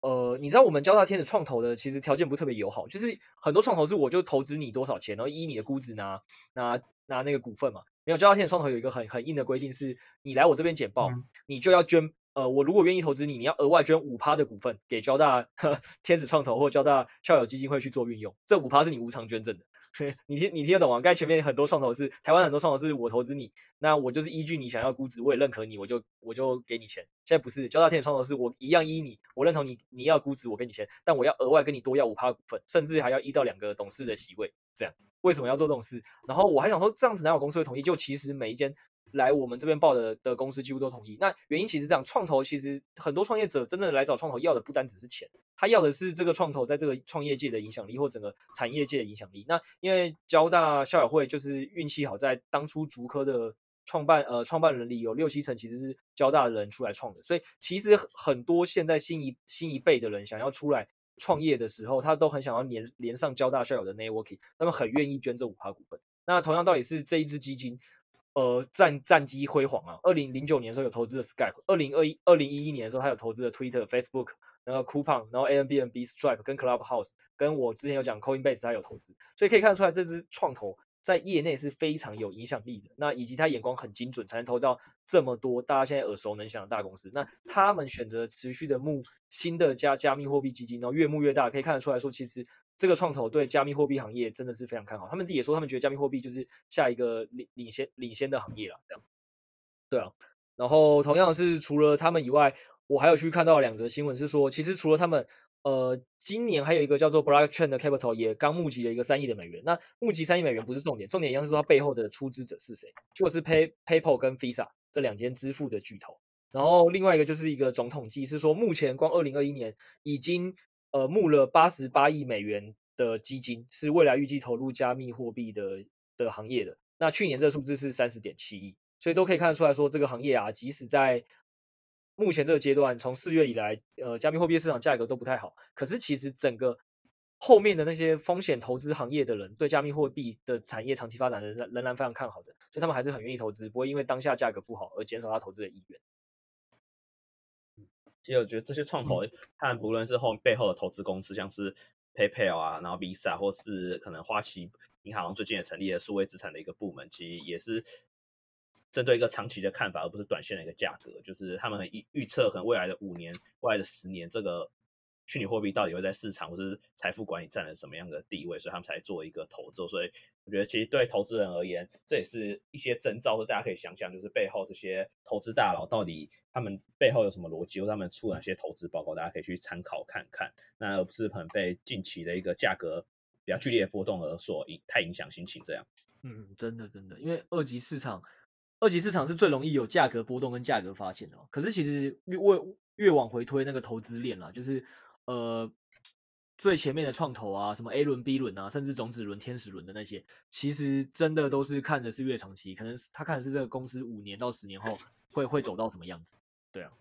呃，你知道我们交大天使创投的其实条件不是特别友好，就是很多创投是我就投资你多少钱，然后依你的估值拿拿拿那个股份嘛，没有交大天使创投有一个很很硬的规定是，你来我这边简报，嗯、你就要捐呃，我如果愿意投资你，你要额外捐五趴的股份给交大呵 天使创投或交大校友基金会去做运用，这五趴是你无偿捐赠的。你听你听得懂吗？刚才前面很多创投是台湾很多创投是我投资你，那我就是依据你想要估值，我也认可你，我就我就给你钱。现在不是交大天使创投是我一样依你，我认同你你要估值，我给你钱，但我要额外跟你多要五趴股份，甚至还要一到两个董事的席位，这样为什么要做这种事？然后我还想说这样子哪有公司会同意？就其实每一间。来我们这边报的的公司几乎都同意。那原因其实这样，创投其实很多创业者真的来找创投要的不单只是钱，他要的是这个创投在这个创业界的影响力或整个产业界的影响力。那因为交大校友会就是运气好，在当初竹科的创办呃创办人里有六七成其实是交大的人出来创的，所以其实很多现在新一新一辈的人想要出来创业的时候，他都很想要连连上交大校友的 networking，他们很愿意捐这五趴股份。那同样道理是这一支基金。呃，战战绩辉煌啊！二零零九年的时候有投资的 Skype，二零二一二零一一年的时候他有投资的 Twitter、Facebook，然后 Coupon，然后 Airbnb、Stripe 跟 Clubhouse，跟我之前有讲 Coinbase 他有投资，所以可以看得出来这支创投在业内是非常有影响力的。那以及他眼光很精准，才能投到这么多大家现在耳熟能详的大公司。那他们选择持续的募新的加加密货币基金，然后越募越大，可以看得出来说其实。这个创投对加密货币行业真的是非常看好，他们自己也说，他们觉得加密货币就是下一个领领先领先的行业了，这样。对啊，然后同样是除了他们以外，我还有去看到两则新闻，是说其实除了他们，呃，今年还有一个叫做 Blockchain 的 Capital 也刚募集了一个三亿的美元。那募集三亿美元不是重点，重点一样是说它背后的出资者是谁，就是 Pay PayPal 跟 Visa 这两间支付的巨头。然后另外一个就是一个总统计，是说目前光二零二一年已经。呃，募了八十八亿美元的基金，是未来预计投入加密货币的的行业的。那去年这个数字是三十点七亿，所以都可以看得出来说，这个行业啊，即使在目前这个阶段，从四月以来，呃，加密货币市场价格都不太好，可是其实整个后面的那些风险投资行业的人，对加密货币的产业长期发展仍然仍然非常看好的，所以他们还是很愿意投资，不会因为当下价格不好而减少他投资的意愿。其实我觉得这些创投，看不论是后背后的投资公司，像是 PayPal 啊，然后 Visa，或是可能花旗银行最近也成立了数位资产的一个部门，其实也是针对一个长期的看法，而不是短线的一个价格。就是他们预预测可能未来的五年、未来的十年，这个。虚拟货币到底会在市场或是财富管理占了什么样的地位，所以他们才做一个投资。所以我觉得，其实对投资人而言，这也是一些征兆，或大家可以想想，就是背后这些投资大佬到底他们背后有什么逻辑，或他们出哪些投资报告，大家可以去参考看看。那而不是可能被近期的一个价格比较剧烈的波动而所影太影响心情这样。嗯，真的真的，因为二级市场，二级市场是最容易有价格波动跟价格发现的。可是其实越越越往回推那个投资链啦，就是。呃，最前面的创投啊，什么 A 轮、B 轮啊，甚至种子轮、天使轮的那些，其实真的都是看的是越长期，可能他看的是这个公司五年到十年后会会走到什么样子。对啊，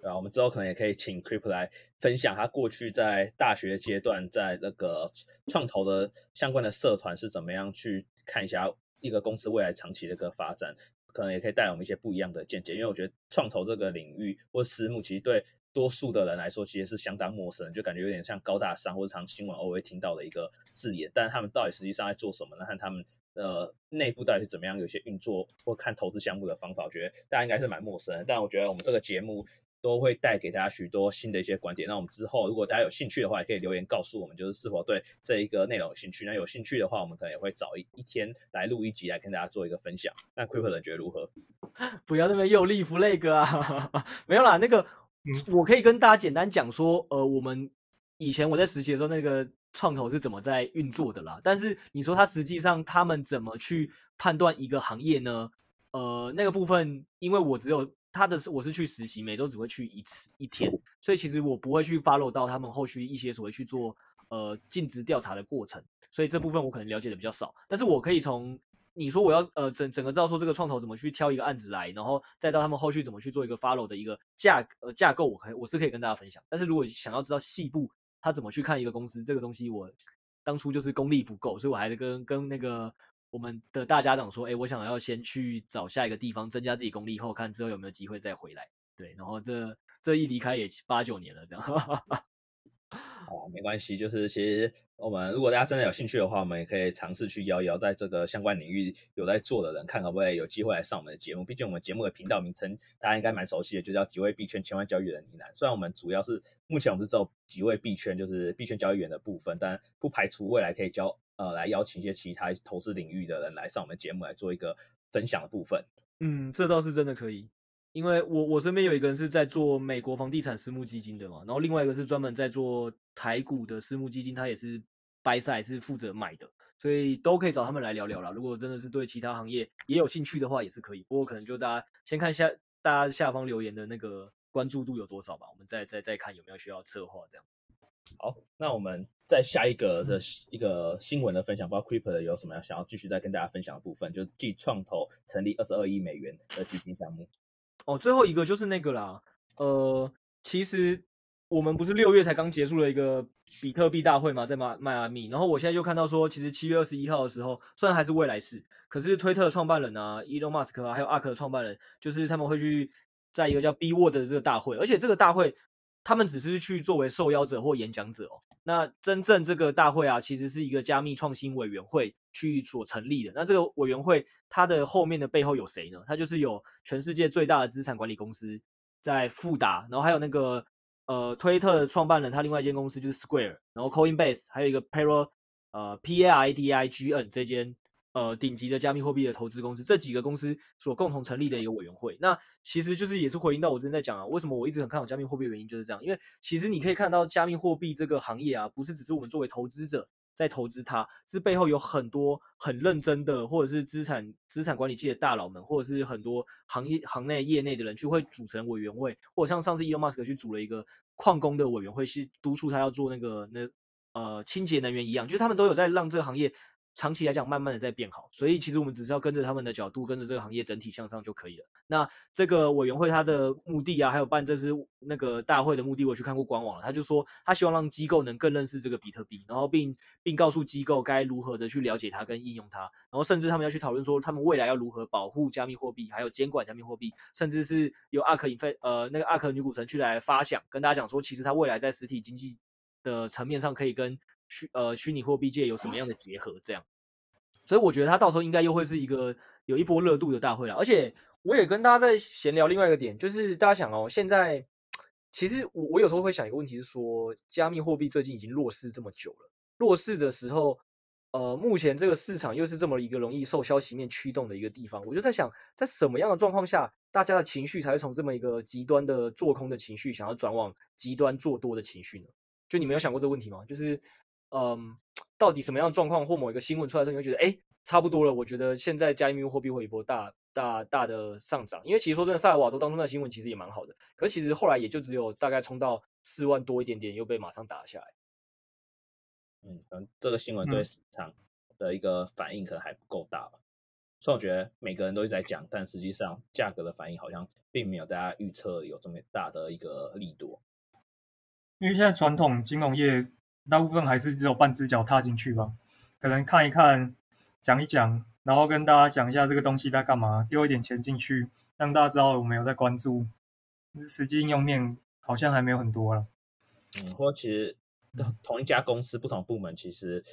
对啊，我们之后可能也可以请 Creep 来分享他过去在大学阶段在那个创投的相关的社团是怎么样去看一下一个公司未来长期的一个发展，可能也可以带我们一些不一样的见解。因为我觉得创投这个领域或私募其实对。多数的人来说，其实是相当陌生，就感觉有点像高大上或者常新闻偶尔会听到的一个字眼。但是他们到底实际上在做什么呢？看他们呃内部到底是怎么样，有些运作或看投资项目的方法，我觉得大家应该是蛮陌生的。但我觉得我们这个节目都会带给大家许多新的一些观点。那我们之后如果大家有兴趣的话，也可以留言告诉我们，就是是否对这一个内容有兴趣。那有兴趣的话，我们可能也会找一一天来录一集来跟大家做一个分享。那 Crypto 人觉得如何？不要那么又立 flag 啊！没有啦，那个。嗯，我可以跟大家简单讲说，呃，我们以前我在实习的时候，那个创投是怎么在运作的啦。但是你说他实际上他们怎么去判断一个行业呢？呃，那个部分，因为我只有他的是我是去实习，每周只会去一次一天，所以其实我不会去 follow 到他们后续一些所谓去做呃尽职调查的过程，所以这部分我可能了解的比较少。但是我可以从你说我要呃整整个知道说这个创投怎么去挑一个案子来，然后再到他们后续怎么去做一个 follow 的一个架呃架构，我可以我是可以跟大家分享。但是如果想要知道细部他怎么去看一个公司，这个东西我当初就是功力不够，所以我还是跟跟那个我们的大家长说，哎，我想要先去找下一个地方增加自己功力，以后看之后有没有机会再回来。对，然后这这一离开也八九年了这样。啊，没关系，就是其实我们如果大家真的有兴趣的话，我们也可以尝试去邀邀在这个相关领域有在做的人，看可不可以有机会来上我们的节目。毕竟我们节目的频道名称大家应该蛮熟悉的，就叫几位币圈千万交易员的呢喃。虽然我们主要是目前我们是只有几位币圈，就是币圈交易员的部分，但不排除未来可以交呃来邀请一些其他投资领域的人来上我们节目来做一个分享的部分。嗯，这倒是真的可以。因为我我身边有一个人是在做美国房地产私募基金的嘛，然后另外一个是专门在做台股的私募基金，他也是 buy side 是负责买的，所以都可以找他们来聊聊啦。如果真的是对其他行业也有兴趣的话，也是可以。不过可能就大家先看一下大家下方留言的那个关注度有多少吧，我们再再再看有没有需要策划这样。好，那我们在下一个的一个新闻的分享，不知道 Creeper 有什么要想要继续再跟大家分享的部分，就是继创投成立二十二亿美元的基金项目。哦，最后一个就是那个啦，呃，其实我们不是六月才刚结束了一个比特币大会嘛，在迈迈阿密，然后我现在就看到说，其实七月二十一号的时候，虽然还是未来式，可是推特创办人啊，Elon Musk 啊，还有 ARK 的创办人，就是他们会去在一个叫 B Word 的这个大会，而且这个大会。他们只是去作为受邀者或演讲者哦。那真正这个大会啊，其实是一个加密创新委员会去所成立的。那这个委员会它的后面的背后有谁呢？它就是有全世界最大的资产管理公司在富达，然后还有那个呃推特的创办人，他另外一间公司就是 Square，然后 Coinbase，还有一个 Paro 呃 P A I D I G N 这间。呃，顶级的加密货币的投资公司，这几个公司所共同成立的一个委员会，那其实就是也是回应到我之前在讲啊，为什么我一直很看好加密货币的原因就是这样，因为其实你可以看到加密货币这个行业啊，不是只是我们作为投资者在投资它，是背后有很多很认真的，或者是资产资产管理界的大佬们，或者是很多行业行内业内的人去会组成委员会，或者像上次 Elon Musk 去组了一个矿工的委员会，是督促他要做那个那呃清洁能源一样，就是他们都有在让这个行业。长期来讲，慢慢的在变好，所以其实我们只是要跟着他们的角度，跟着这个行业整体向上就可以了。那这个委员会它的目的啊，还有办这次那个大会的目的，我去看过官网了。他就说，他希望让机构能更认识这个比特币，然后并并告诉机构该如何的去了解它跟应用它，然后甚至他们要去讨论说，他们未来要如何保护加密货币，还有监管加密货币，甚至是由阿克引费呃那个阿克女股神去来发想，跟大家讲说，其实它未来在实体经济的层面上可以跟。虚呃虚拟货币界有什么样的结合？这样，所以我觉得他到时候应该又会是一个有一波热度的大会了。而且我也跟大家在闲聊另外一个点，就是大家想哦，现在其实我我有时候会想一个问题是说，加密货币最近已经弱势这么久了，弱势的时候，呃，目前这个市场又是这么一个容易受消息面驱动的一个地方，我就在想，在什么样的状况下，大家的情绪才会从这么一个极端的做空的情绪，想要转往极端做多的情绪呢？就你没有想过这个问题吗？就是。嗯，到底什么样的状况或某一个新闻出来之后，你会觉得哎，差不多了。我觉得现在加密货币会有一波大大大的上涨，因为其实说真的，萨尔瓦多当中的新闻其实也蛮好的，可是其实后来也就只有大概冲到四万多一点点，又被马上打下来。嗯，可能这个新闻对市场的一个反应可能还不够大吧。嗯、所以我觉得每个人都一直在讲，但实际上价格的反应好像并没有大家预测有这么大的一个力度。因为现在传统金融业。大部分还是只有半只脚踏进去吧，可能看一看，讲一讲，然后跟大家讲一下这个东西在干嘛，丢一点钱进去，让大家知道我们有在关注。实际应用面好像还没有很多了。嗯，或其实同一家公司不同部门其实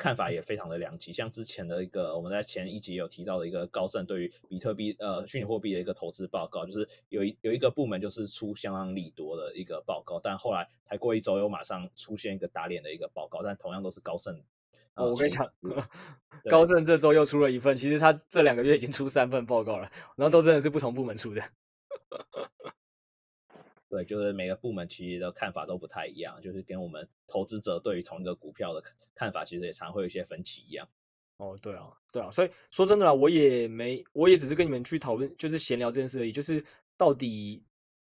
看法也非常的两极。像之前的一个我们在前一集有提到的一个高盛对于比特币呃虚拟货币的一个投资报告，就是有一有一个部门就是出相当利多的一个报告，但后来才过一周又马上出现一个打脸的一个报告，但同样都是高盛。哦，我跟你讲，高盛这周又出了一份，其实他这两个月已经出三份报告了，然后都真的是不同部门出的。对，就是每个部门其实的看法都不太一样，就是跟我们投资者对于同一个股票的看法，其实也常会有一些分歧一样。哦，对啊，对啊，所以说真的啦，我也没，我也只是跟你们去讨论，就是闲聊这件事而已。就是到底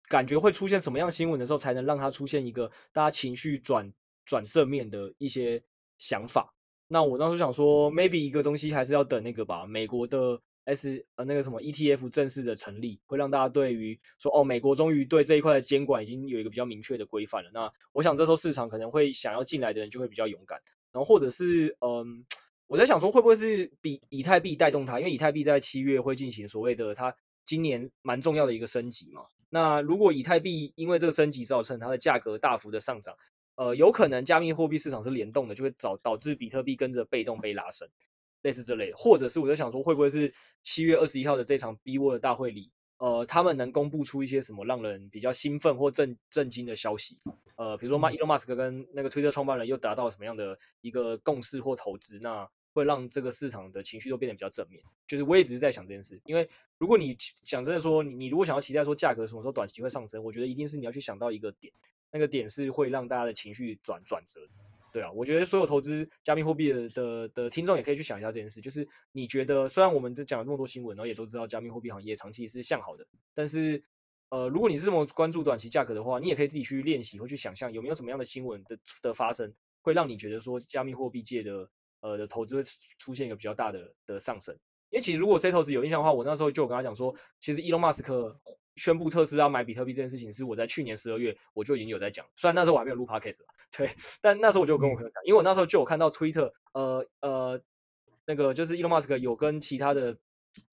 感觉会出现什么样新闻的时候，才能让它出现一个大家情绪转转正面的一些想法。那我当时想说，maybe 一个东西还是要等那个吧，美国的。S 呃那个什么 ETF 正式的成立，会让大家对于说哦，美国终于对这一块的监管已经有一个比较明确的规范了。那我想这时候市场可能会想要进来的人就会比较勇敢，然后或者是嗯，我在想说会不会是比以太币带动它，因为以太币在七月会进行所谓的它今年蛮重要的一个升级嘛。那如果以太币因为这个升级造成它的价格大幅的上涨，呃，有可能加密货币市场是联动的，就会导导致比特币跟着被动被拉升，类似这类，或者是我在想说，会不会是七月二十一号的这场 B Word 大会里，呃，他们能公布出一些什么让人比较兴奋或震震惊的消息？呃，比如说马伊隆马斯克跟那个推特创办人又达到了什么样的一个共识或投资？那会让这个市场的情绪都变得比较正面。就是我也只是在想这件事，因为如果你想真的说，你你如果想要期待说价格什么时候短期会上升，我觉得一定是你要去想到一个点，那个点是会让大家的情绪转转折。对啊，我觉得所有投资加密货币的的的听众也可以去想一下这件事，就是你觉得虽然我们这讲了这么多新闻，然后也都知道加密货币行业长期是向好的，但是呃，如果你是这么关注短期价格的话，你也可以自己去练习或去想象有没有什么样的新闻的的发生，会让你觉得说加密货币界的。呃的投资会出现一个比较大的的上升，因为其实如果 Setos 有印象的话，我那时候就有跟他讲说，其实 Elon Musk 宣布特斯拉买比特币这件事情是我在去年十二月我就已经有在讲，虽然那时候我还没有录 Podcast 对，但那时候我就跟我朋友讲，因为我那时候就有看到 Twitter，呃呃，那个就是 Elon Musk 有跟其他的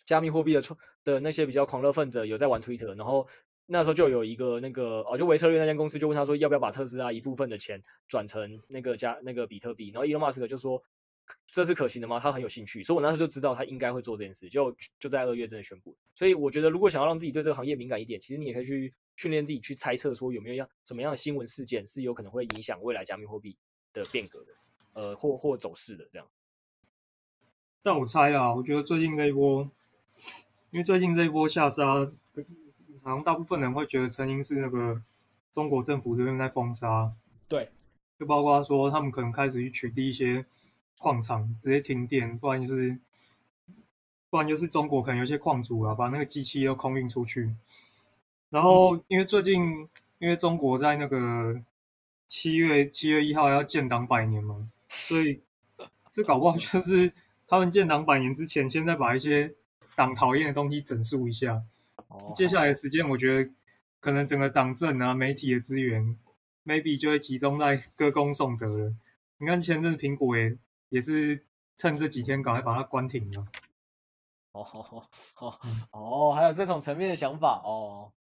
加密货币的的那些比较狂热分子有在玩 Twitter，然后那时候就有一个那个哦，就维策略那间公司就问他说要不要把特斯拉一部分的钱转成那个加那个比特币，然后 Elon Musk 就说。这是可行的吗？他很有兴趣，所以我那时候就知道他应该会做这件事，就就在二月真的宣布。所以我觉得，如果想要让自己对这个行业敏感一点，其实你也可以去训练自己去猜测，说有没有样什么样的新闻事件是有可能会影响未来加密货币的变革的，呃，或或走势的这样。但我猜啊，我觉得最近这一波，因为最近这一波下杀，好像大部分人会觉得成因是那个中国政府这边在封杀，对，就包括说他们可能开始去取缔一些。矿场直接停电，不然就是，不然就是中国可能有些矿主啊，把那个机器都空运出去。然后因为最近，因为中国在那个七月七月一号要建党百年嘛，所以这搞不好就是 他们建党百年之前，现在把一些党讨厌的东西整肃一下。接下来的时间，我觉得可能整个党政啊、媒体的资源，maybe 就会集中在歌功颂德了。你看前阵子苹果也。也是趁这几天赶快把它关停了。哦 哦哦哦，还有这种层面的想法哦。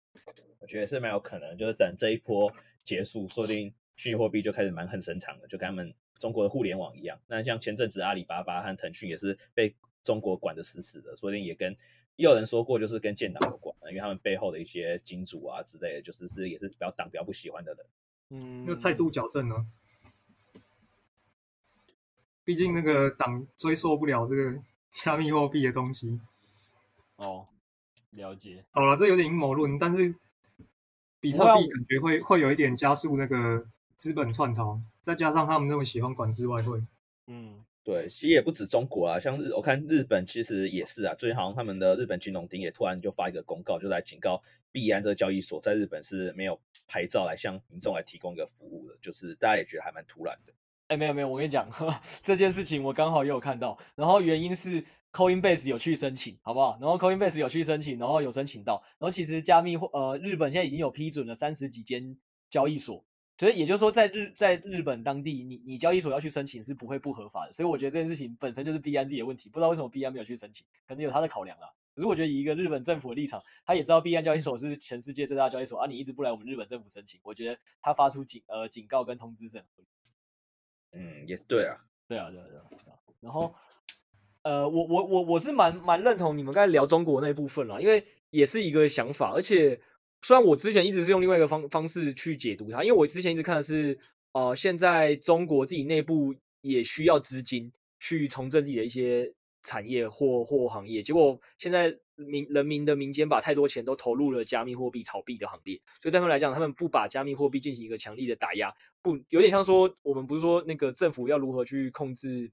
我觉得是蛮有可能，就是等这一波结束，说不定虚拟货币就开始蛮横生长了，就跟他们中国的互联网一样。那像前阵子阿里巴巴和腾讯也是被中国管得死死的，说不定也跟也有人说过，就是跟建党有关，因为他们背后的一些金主啊之类的，就是是也是比较党比较不喜欢的人。嗯，那态度矫正呢？毕竟那个党追溯不了这个加密货币的东西。哦，了解。好了，这有点阴谋论，但是比特币感觉会会有一点加速那个资本串逃，再加上他们那么喜欢管制外汇。嗯，对，其实也不止中国啊，像日我看日本其实也是啊，最近好像他们的日本金融厅也突然就发一个公告，就来警告币安这个交易所在日本是没有牌照来向民众来提供一个服务的，就是大家也觉得还蛮突然的。哎，没有没有，我跟你讲呵，这件事情我刚好也有看到，然后原因是 Coinbase 有去申请，好不好？然后 Coinbase 有去申请，然后有申请到，然后其实加密货呃日本现在已经有批准了三十几间交易所，所以也就是说在日在日本当地，你你交易所要去申请是不会不合法的，所以我觉得这件事情本身就是 B N D 的问题，不知道为什么币安没有去申请，可能有他的考量啊。可是我觉得以一个日本政府的立场，他也知道币安交易所是全世界最大的交易所啊，你一直不来我们日本政府申请，我觉得他发出警呃警告跟通知是很合理。嗯，也对啊，对啊，对啊，对啊。然后，呃，我我我我是蛮蛮认同你们刚才聊中国那部分啦，因为也是一个想法。而且，虽然我之前一直是用另外一个方方式去解读它，因为我之前一直看的是，呃，现在中国自己内部也需要资金去重振自己的一些产业或或行业，结果现在民人民的民间把太多钱都投入了加密货币炒币的行列，所以对他们来讲，他们不把加密货币进行一个强力的打压。不，有点像说，我们不是说那个政府要如何去控制，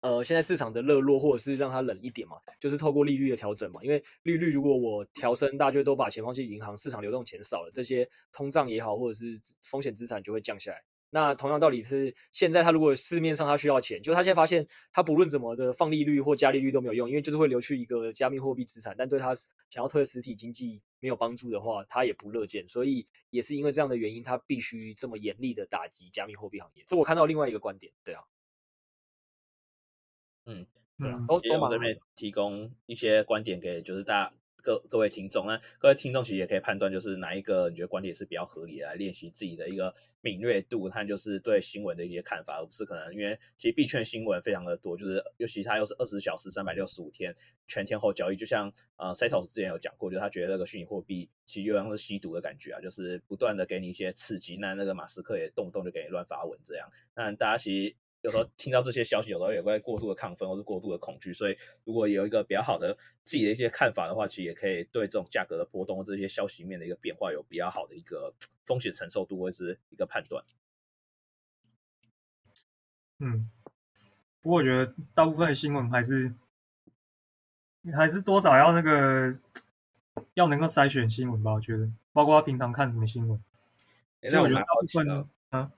呃，现在市场的热络，或者是让它冷一点嘛，就是透过利率的调整嘛。因为利率如果我调升，大家都把钱放进银行，市场流动钱少了，这些通胀也好，或者是风险资产就会降下来。那同样道理是，现在他如果市面上他需要钱，就他现在发现他不论怎么的放利率或加利率都没有用，因为就是会流去一个加密货币资产，但对他想要推实体经济没有帮助的话，他也不乐见。所以也是因为这样的原因，他必须这么严厉的打击加密货币行业。这我看到另外一个观点，对啊，嗯，对啊，都都这边提供一些观点给就是大家各各位听众，那各位听众其实也可以判断，就是哪一个你觉得观点是比较合理的，来练习自己的一个敏锐度，和就是对新闻的一些看法，而不是可能因为其实币圈新闻非常的多，就是尤其它又是二十小时、三百六十五天全天候交易，就像呃 Setos 之前有讲过，就是他觉得那个虚拟货币其实又像是吸毒的感觉啊，就是不断的给你一些刺激，那那个马斯克也动不动就给你乱发文这样，那大家其实。有时候听到这些消息，有时候也会过度的亢奋，或是过度的恐惧。所以，如果有一个比较好的自己的一些看法的话，其实也可以对这种价格的波动、这些消息面的一个变化有比较好的一个风险承受度，或是一个判断。嗯，不过我觉得大部分的新闻还是还是多少要那个要能够筛选新闻吧。我觉得，包括他平常看什么新闻。所以我觉得大部分呢，啊，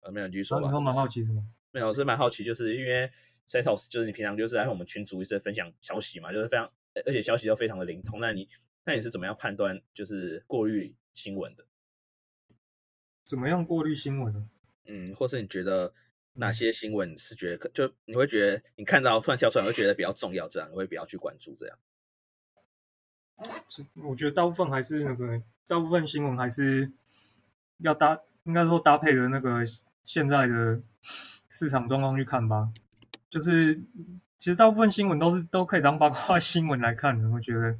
呃，没有继续说吧。你说蛮好奇什么？没有，我是蛮好奇，就是因为 Setos 就是你平常就是在我们群组一直分享消息嘛，就是非常，而且消息都非常的灵通。那你那你是怎么样判断，就是过滤新闻的？怎么样过滤新闻呢？嗯，或是你觉得哪些新闻是觉得就你会觉得你看到突然跳出来，会觉得比较重要，这样你会比较去关注这样？我觉得大部分还是那个，大部分新闻还是要搭，应该说搭配的那个现在的。市场状况去看吧，就是其实大部分新闻都是都可以当八卦新闻来看的。我觉得，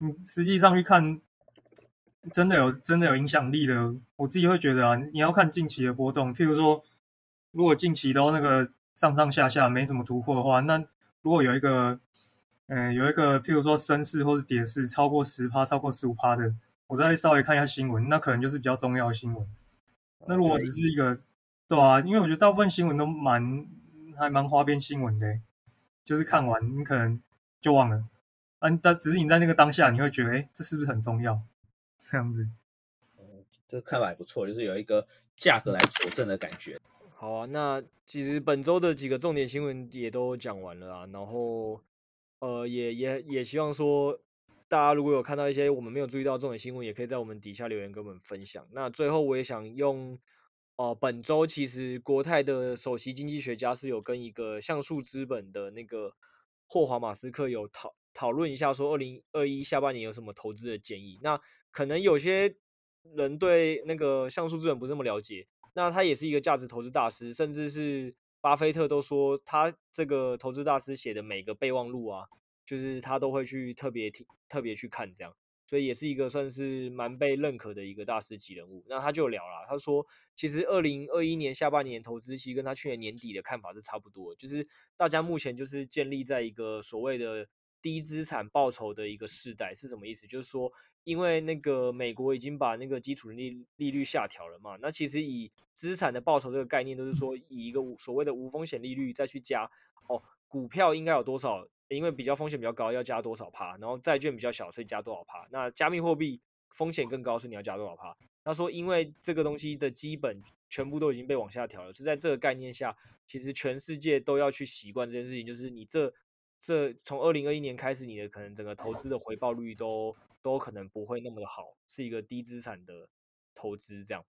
嗯，实际上去看，真的有真的有影响力的，我自己会觉得啊，你要看近期的波动。譬如说，如果近期都那个上上下下没什么突破的话，那如果有一个，嗯、呃，有一个譬如说升势或者跌势超过十趴、超过十五趴的，我再稍微看一下新闻，那可能就是比较重要的新闻。那如果只是一个。对啊，因为我觉得大部分新闻都蛮还蛮花边新闻的，就是看完你可能就忘了，啊，但只是你在那个当下你会觉得，哎，这是不是很重要？这样子，嗯，这个看法还不错，就是有一个价格来佐证的感觉。好啊，那其实本周的几个重点新闻也都讲完了啊，然后呃，也也也希望说大家如果有看到一些我们没有注意到重点新闻，也可以在我们底下留言跟我们分享。那最后我也想用。哦、本周其实国泰的首席经济学家是有跟一个像素资本的那个霍华马斯克有讨讨论一下，说二零二一下半年有什么投资的建议。那可能有些人对那个像素资本不那么了解，那他也是一个价值投资大师，甚至是巴菲特都说他这个投资大师写的每个备忘录啊，就是他都会去特别听、特别去看这样。所以也是一个算是蛮被认可的一个大师级人物。那他就聊了，他说，其实二零二一年下半年投资期跟他去年年底的看法是差不多，就是大家目前就是建立在一个所谓的低资产报酬的一个世代，是什么意思？就是说，因为那个美国已经把那个基础利利率下调了嘛，那其实以资产的报酬这个概念，都是说以一个所谓的无风险利率再去加哦，股票应该有多少？因为比较风险比较高，要加多少趴？然后债券比较小，所以加多少趴？那加密货币风险更高，所以你要加多少趴？他说，因为这个东西的基本全部都已经被往下调了，是在这个概念下，其实全世界都要去习惯这件事情，就是你这这从二零二一年开始，你的可能整个投资的回报率都都可能不会那么的好，是一个低资产的投资这样。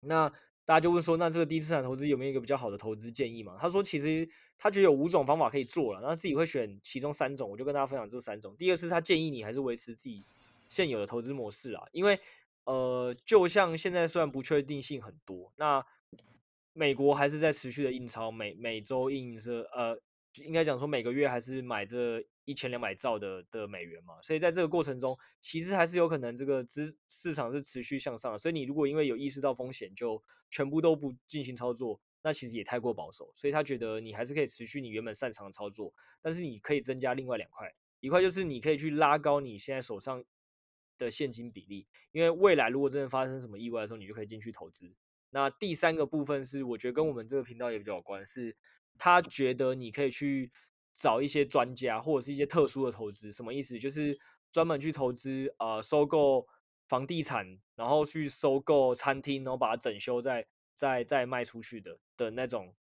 那大家就问说，那这个低资产投资有没有一个比较好的投资建议嘛？他说，其实他觉得有五种方法可以做了，那自己会选其中三种，我就跟大家分享这三种。第二是他建议你还是维持自己现有的投资模式啊，因为呃，就像现在虽然不确定性很多，那美国还是在持续的印钞，每每周印是呃。应该讲说每个月还是买这一千两百兆的的美元嘛，所以在这个过程中，其实还是有可能这个资市场是持续向上的。所以你如果因为有意识到风险就全部都不进行操作，那其实也太过保守。所以他觉得你还是可以持续你原本擅长的操作，但是你可以增加另外两块，一块就是你可以去拉高你现在手上的现金比例，因为未来如果真的发生什么意外的时候，你就可以进去投资。那第三个部分是我觉得跟我们这个频道也比较有关系。他觉得你可以去找一些专家或者是一些特殊的投资，什么意思？就是专门去投资呃收购房地产，然后去收购餐厅，然后把它整修再再再卖出去的的那种，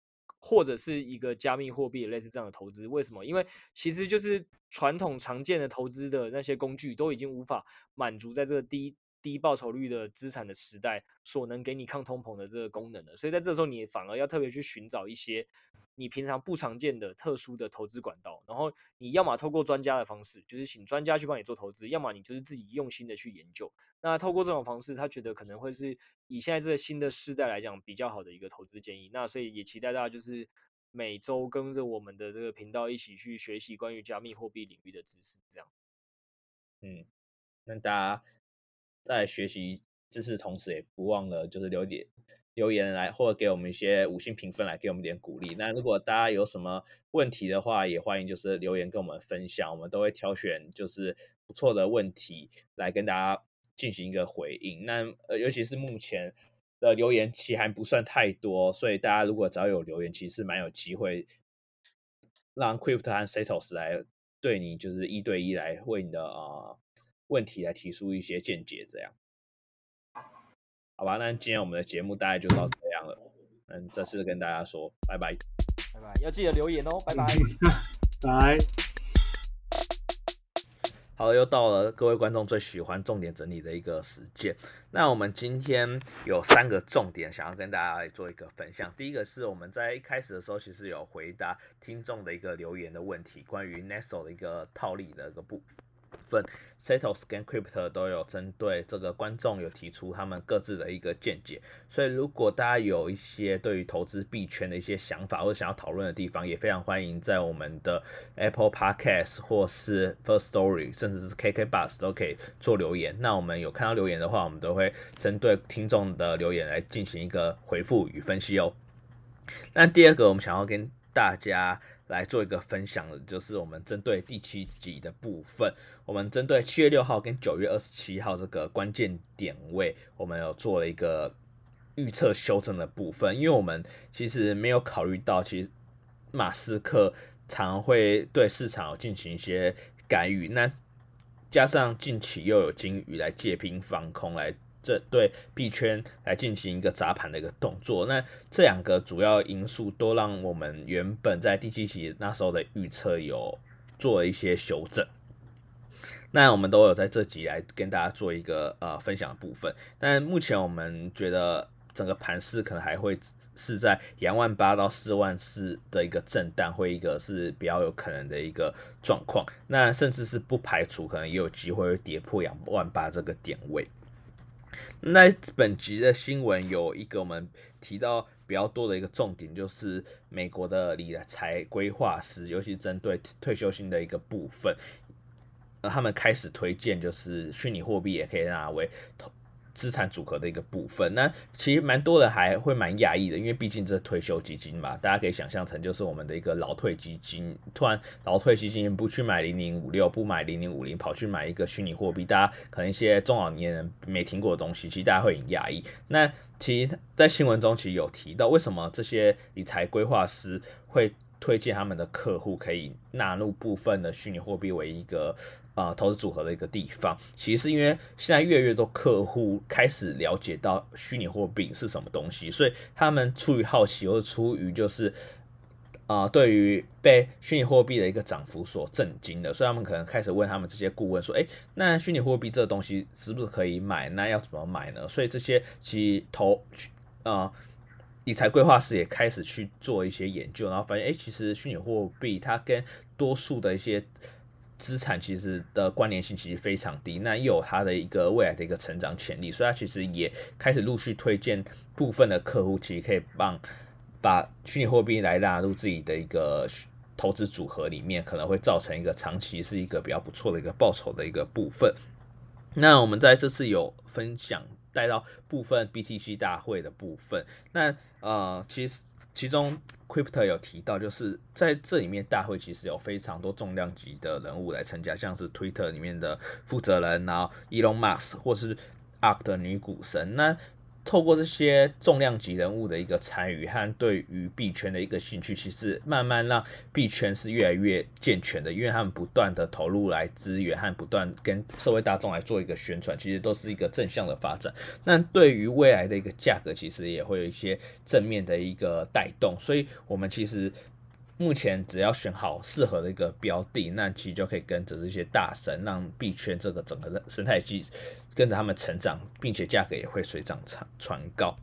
或者是一个加密货币类似这样的投资。为什么？因为其实就是传统常见的投资的那些工具都已经无法满足在这个低。低报酬率的资产的时代所能给你抗通膨的这个功能了，所以在这时候你反而要特别去寻找一些你平常不常见的特殊的投资管道，然后你要么透过专家的方式，就是请专家去帮你做投资，要么你就是自己用心的去研究。那透过这种方式，他觉得可能会是以现在这个新的世代来讲比较好的一个投资建议。那所以也期待大家就是每周跟着我们的这个频道一起去学习关于加密货币领域的知识，这样。嗯，那大家在学习知识同时，也不忘了就是留点。留言来，或者给我们一些五星评分来给我们点鼓励。那如果大家有什么问题的话，也欢迎就是留言跟我们分享，我们都会挑选就是不错的问题来跟大家进行一个回应。那呃，尤其是目前的留言其实还不算太多，所以大家如果只要有留言，其实蛮有机会让 Crypto 和 Setos 来对你就是一对一来为你的啊、呃、问题来提出一些见解，这样。好吧，那今天我们的节目大概就到这样了。嗯，这次跟大家说拜拜，拜拜，要记得留言哦，拜拜，拜。好，又到了各位观众最喜欢重点整理的一个时间。那我们今天有三个重点想要跟大家来做一个分享。第一个是我们在一开始的时候其实有回答听众的一个留言的问题，关于 Nexo 的一个套利的一个部分分。Setos 跟 Crypto 都有针对这个观众有提出他们各自的一个见解，所以如果大家有一些对于投资币圈的一些想法或者想要讨论的地方，也非常欢迎在我们的 Apple Podcast 或是 First Story，甚至是 KK Bus 都可以做留言。那我们有看到留言的话，我们都会针对听众的留言来进行一个回复与分析哦。那第二个，我们想要跟大家来做一个分享的，就是我们针对第七集的部分，我们针对七月六号跟九月二十七号这个关键点位，我们有做了一个预测修正的部分，因为我们其实没有考虑到，其实马斯克常会对市场进行一些干预，那加上近期又有鲸鱼来借兵放空来。这对币圈来进行一个砸盘的一个动作，那这两个主要因素都让我们原本在第七期那时候的预测有做一些修正。那我们都有在这集来跟大家做一个呃分享的部分，但目前我们觉得整个盘势可能还会是在两万八到四万四的一个震荡，会一个是比较有可能的一个状况。那甚至是不排除可能也有机会会跌破两万八这个点位。那本集的新闻有一个我们提到比较多的一个重点，就是美国的理财规划师，尤其针对退休金的一个部分，呃，他们开始推荐就是虚拟货币也可以拿为投。资产组合的一个部分，那其实蛮多人还会蛮讶异的，因为毕竟这退休基金嘛，大家可以想象成就是我们的一个老退基金，突然老退基金不去买零零五六，不买零零五零，跑去买一个虚拟货币，大家可能一些中老年人没听过的东西，其实大家会很讶异。那其实，在新闻中其实有提到，为什么这些理财规划师会推荐他们的客户可以纳入部分的虚拟货币为一个。啊、投资组合的一个地方，其实是因为现在越来越多客户开始了解到虚拟货币是什么东西，所以他们出于好奇，或者出于就是啊、对于被虚拟货币的一个涨幅所震惊的，所以他们可能开始问他们这些顾问说：“哎，那虚拟货币这个东西是不是可以买？那要怎么买呢？”所以这些其实投啊、理财规划师也开始去做一些研究，然后发现，哎，其实虚拟货币它跟多数的一些资产其实的关联性其实非常低，那又有它的一个未来的一个成长潜力，所以它其实也开始陆续推荐部分的客户，其实可以帮把虚拟货币来纳入自己的一个投资组合里面，可能会造成一个长期是一个比较不错的一个报酬的一个部分。那我们在这次有分享带到部分 BTC 大会的部分，那呃其实。其中，Crypto 有提到，就是在这里面大会其实有非常多重量级的人物来参加，像是 Twitter 里面的负责人，然后 Elon Musk 或是 ARK 的女股神。那透过这些重量级人物的一个参与和对于币圈的一个兴趣，其实慢慢让币圈是越来越健全的，因为他们不断的投入来资源和不断跟社会大众来做一个宣传，其实都是一个正向的发展。那对于未来的一个价格，其实也会有一些正面的一个带动。所以，我们其实目前只要选好适合的一个标的，那其实就可以跟着这些大神，让币圈这个整个的生态系跟着他们成长，并且价格也会水涨船船高。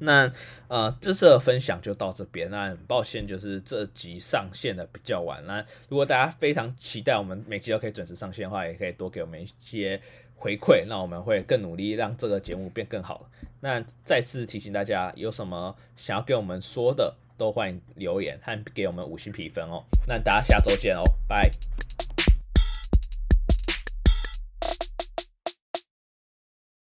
那呃，这次的分享就到这边。那很抱歉，就是这集上线的比较晚。那如果大家非常期待我们每集都可以准时上线的话，也可以多给我们一些回馈，那我们会更努力让这个节目变更好。那再次提醒大家，有什么想要跟我们说的，都欢迎留言和给我们五星评分哦。那大家下周见哦，拜。